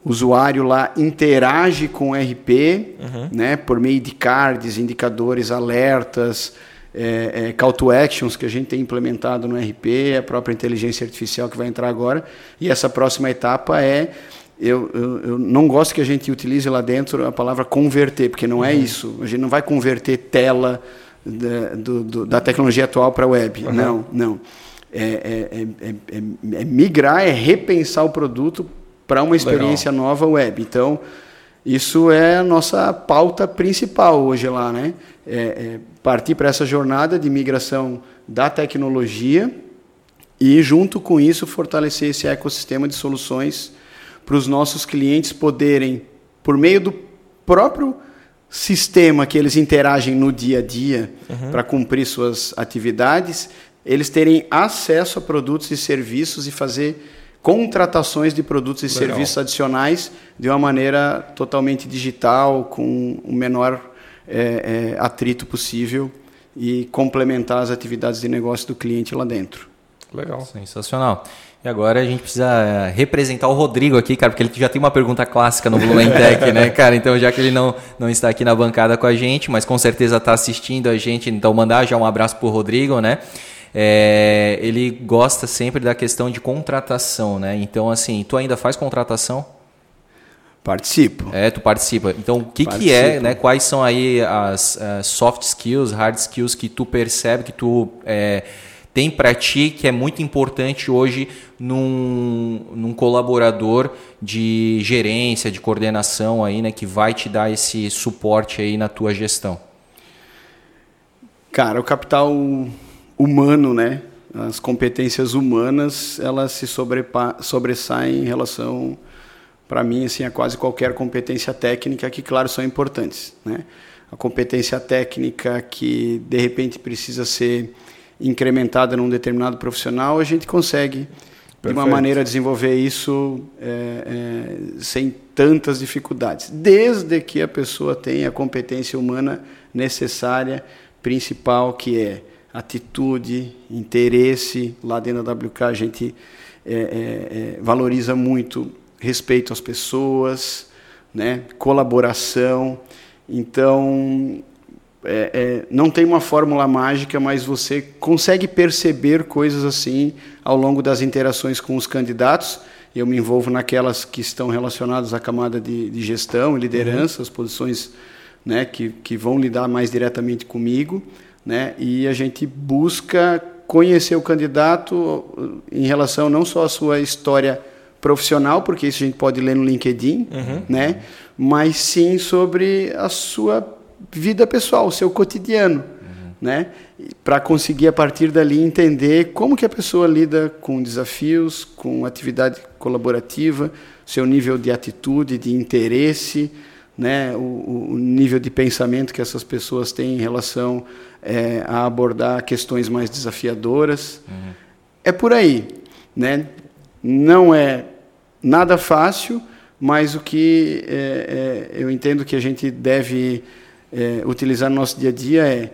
Speaker 3: usuário lá interage com o RP, uhum. né, por meio de cards, indicadores, alertas, é, é, call to actions que a gente tem implementado no RP, a própria inteligência artificial que vai entrar agora. E essa próxima etapa é eu, eu, eu, não gosto que a gente utilize lá dentro a palavra converter, porque não é uhum. é isso. A gente não vai converter tela da, do, do, da tecnologia atual para web. Uhum. Não, não. É, é, é, é, migrar, é repensar o produto para uma experiência Legal. nova web. Então, isso é a nossa pauta principal hoje lá, né? É, é partir para essa jornada de migração da tecnologia e, junto com isso, fortalecer esse ecossistema de soluções para os nossos clientes poderem, por meio do próprio sistema que eles interagem no dia a dia uhum. para cumprir suas atividades, eles terem acesso a produtos e serviços e fazer contratações de produtos e Legal. serviços adicionais de uma maneira totalmente digital, com o menor é, é, atrito possível e complementar as atividades de negócio do cliente lá dentro.
Speaker 1: Legal. Sensacional. E agora a gente precisa é, representar o Rodrigo aqui, cara, porque ele já tem uma pergunta clássica no Blumentech, né, cara? Então, já que ele não, não está aqui na bancada com a gente, mas com certeza está assistindo a gente, então mandar já um abraço para o Rodrigo, né? É, ele gosta sempre da questão de contratação, né? Então, assim, tu ainda faz contratação?
Speaker 3: Participo.
Speaker 1: É, tu participa. Então, o que, que é, né? Quais são aí as uh, soft skills, hard skills que tu percebe, que tu é, tem para ti, que é muito importante hoje num, num colaborador de gerência, de coordenação aí, né? Que vai te dar esse suporte aí na tua gestão?
Speaker 3: Cara, o capital humano, né? As competências humanas, elas se sobressaem em relação, para mim, assim, a quase qualquer competência técnica, que, claro, são importantes, né? A competência técnica que, de repente, precisa ser incrementada num determinado profissional, a gente consegue, Perfeito. de uma maneira, desenvolver isso é, é, sem tantas dificuldades, desde que a pessoa tenha a competência humana necessária, principal, que é atitude, interesse. Lá dentro da WK a gente é, é, é, valoriza muito respeito às pessoas, né? colaboração. Então, é, é, não tem uma fórmula mágica, mas você consegue perceber coisas assim ao longo das interações com os candidatos. Eu me envolvo naquelas que estão relacionadas à camada de, de gestão e liderança, uhum. as posições né, que, que vão lidar mais diretamente comigo né? E a gente busca conhecer o candidato em relação não só à sua história profissional, porque isso a gente pode ler no LinkedIn, uhum. né? Mas sim sobre a sua vida pessoal, o seu cotidiano, uhum. né? Para conseguir a partir dali entender como que a pessoa lida com desafios, com atividade colaborativa, seu nível de atitude, de interesse, né, o, o, nível de pensamento que essas pessoas têm em relação é, a abordar questões mais desafiadoras. Uhum. É por aí. Né? Não é nada fácil, mas o que é, é, eu entendo que a gente deve é, utilizar no nosso dia a dia é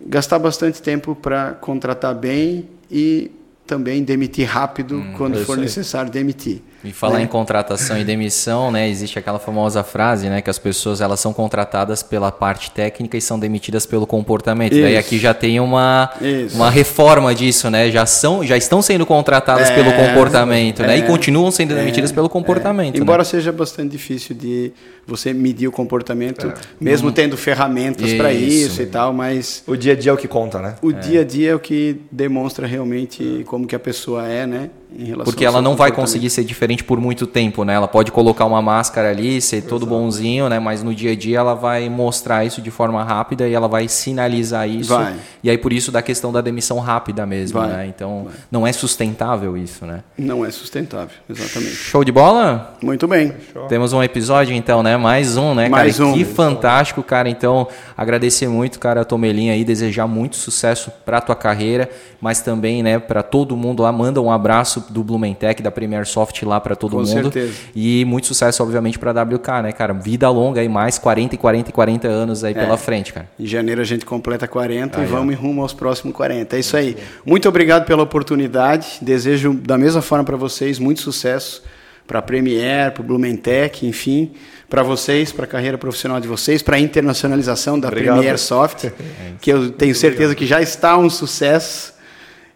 Speaker 3: gastar bastante tempo para contratar bem e também demitir rápido hum, quando for necessário demitir.
Speaker 1: E falar né? em contratação e demissão, né? Existe aquela famosa frase, né? Que as pessoas elas são contratadas pela parte técnica e são demitidas pelo comportamento. Isso. Daí aqui já tem uma, uma reforma disso, né? Já, são, já estão sendo contratadas é, pelo comportamento, é, né? E é. continuam sendo demitidas é, pelo comportamento.
Speaker 3: É. Embora né? seja bastante difícil de você medir o comportamento, é. mesmo hum. tendo ferramentas para isso e tal, mas.
Speaker 2: O dia a dia é o que conta, né?
Speaker 3: O dia a dia é o que demonstra realmente como que a pessoa é, né?
Speaker 1: Porque ela não vai conseguir ser diferente por muito tempo, né? Ela pode colocar uma máscara ali, ser todo bonzinho, né? Mas no dia a dia ela vai mostrar isso de forma rápida e ela vai sinalizar isso. Vai. E aí por isso da questão da demissão rápida mesmo, vai. né? Então vai. não é sustentável isso, né?
Speaker 3: Não é sustentável, exatamente.
Speaker 1: Show de bola?
Speaker 3: Muito bem.
Speaker 1: Temos um episódio então, né? Mais um, né, Mais cara? Um. Que fantástico, cara. Então agradecer muito, cara, a Tomelinha aí, desejar muito sucesso para tua carreira, mas também, né, para todo mundo lá. Manda um abraço sucesso do Blumentech, da Premier Soft lá para todo Com mundo. Certeza. E muito sucesso, obviamente, para a WK, né, cara? Vida longa aí, mais 40 e 40 e 40 anos aí é. pela frente, cara.
Speaker 3: Em janeiro a gente completa 40 aí, e vamos em rumo aos próximos 40. É isso aí. Muito obrigado pela oportunidade. Desejo da mesma forma para vocês muito sucesso para a Premier, para o Blumentech, enfim, para vocês, para a carreira profissional de vocês, para a internacionalização da Obrigado. Premier Soft, é que eu tenho certeza que já está um sucesso.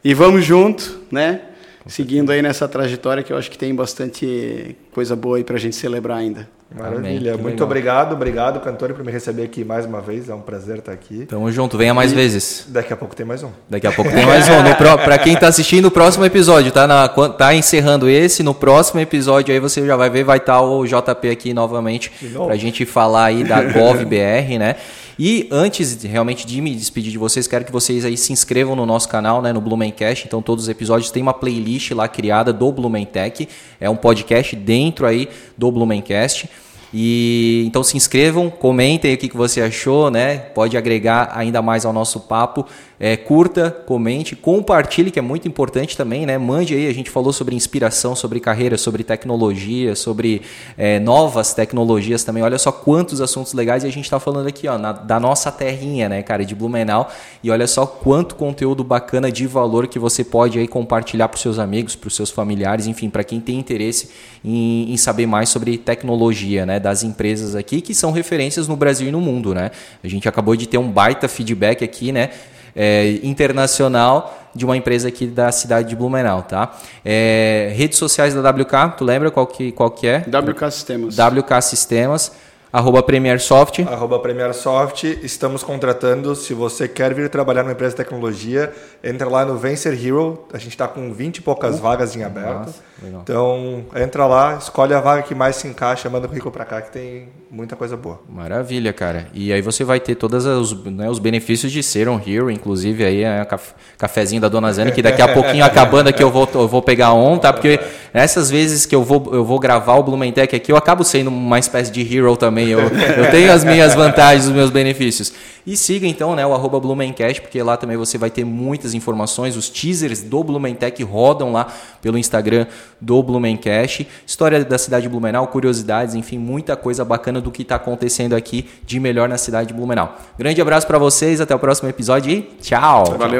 Speaker 3: E vamos junto, né? Seguindo aí nessa trajetória que eu acho que tem bastante coisa boa aí para a gente celebrar ainda.
Speaker 2: Maravilha. Muito legal. obrigado, obrigado, Cantori, por me receber aqui mais uma vez. É um prazer estar aqui.
Speaker 1: Tamo junto, venha mais
Speaker 2: e
Speaker 1: vezes.
Speaker 2: Daqui a pouco tem mais um.
Speaker 1: Daqui a pouco tem mais um. Para quem está assistindo o próximo episódio, tá, na, tá encerrando esse. No próximo episódio aí você já vai ver, vai estar tá o JP aqui novamente para a gente falar aí da GovBR, né? E antes realmente de me despedir de vocês, quero que vocês aí se inscrevam no nosso canal, né, no Blumencast. Então todos os episódios tem uma playlist lá criada do Blumentech. É um podcast dentro aí do Blumencast. E então se inscrevam, comentem o que, você achou, né? Pode agregar ainda mais ao nosso papo. É, curta, comente, compartilhe, que é muito importante também, né? Mande aí, a gente falou sobre inspiração, sobre carreira, sobre tecnologia, sobre é, novas tecnologias também. Olha só quantos assuntos legais e a gente está falando aqui, ó, na, da nossa terrinha, né, cara, de Blumenau. E olha só quanto conteúdo bacana de valor que você pode aí compartilhar para os seus amigos, para os seus familiares, enfim, para quem tem interesse em, em saber mais sobre tecnologia, né? Das empresas aqui que são referências no Brasil e no mundo, né? A gente acabou de ter um baita feedback aqui, né? é, internacional de uma empresa aqui da cidade de Blumenau, tá? É, redes sociais da WK, tu lembra qual que, qual que é?
Speaker 3: WK Sistemas.
Speaker 1: WK Sistemas. Arroba PremierSoft.
Speaker 2: Arroba PremierSoft. Estamos contratando. Se você quer vir trabalhar numa empresa de tecnologia, entra lá no Vencer Hero. A gente está com 20 e poucas uh, vagas em aberto. Nossa, então, entra lá, escolhe a vaga que mais se encaixa, manda o currículo para cá que tem muita coisa boa.
Speaker 1: Maravilha, cara. E aí você vai ter todos os, né, os benefícios de ser um hero, inclusive aí a cafezinho da Dona Zana, que daqui a pouquinho acabando aqui eu vou, eu vou pegar on, tá? Porque essas vezes que eu vou, eu vou gravar o Blumentech aqui, eu acabo sendo uma espécie de hero também. Eu, eu tenho as minhas vantagens, os meus benefícios. E siga então né, o arroba Blumencast, porque lá também você vai ter muitas informações. Os teasers do Blumentech rodam lá pelo Instagram do Blumencast. História da cidade de Blumenau, curiosidades, enfim, muita coisa bacana do que está acontecendo aqui de melhor na cidade de Blumenau. Grande abraço para vocês, até o próximo episódio e tchau!
Speaker 3: Valeu!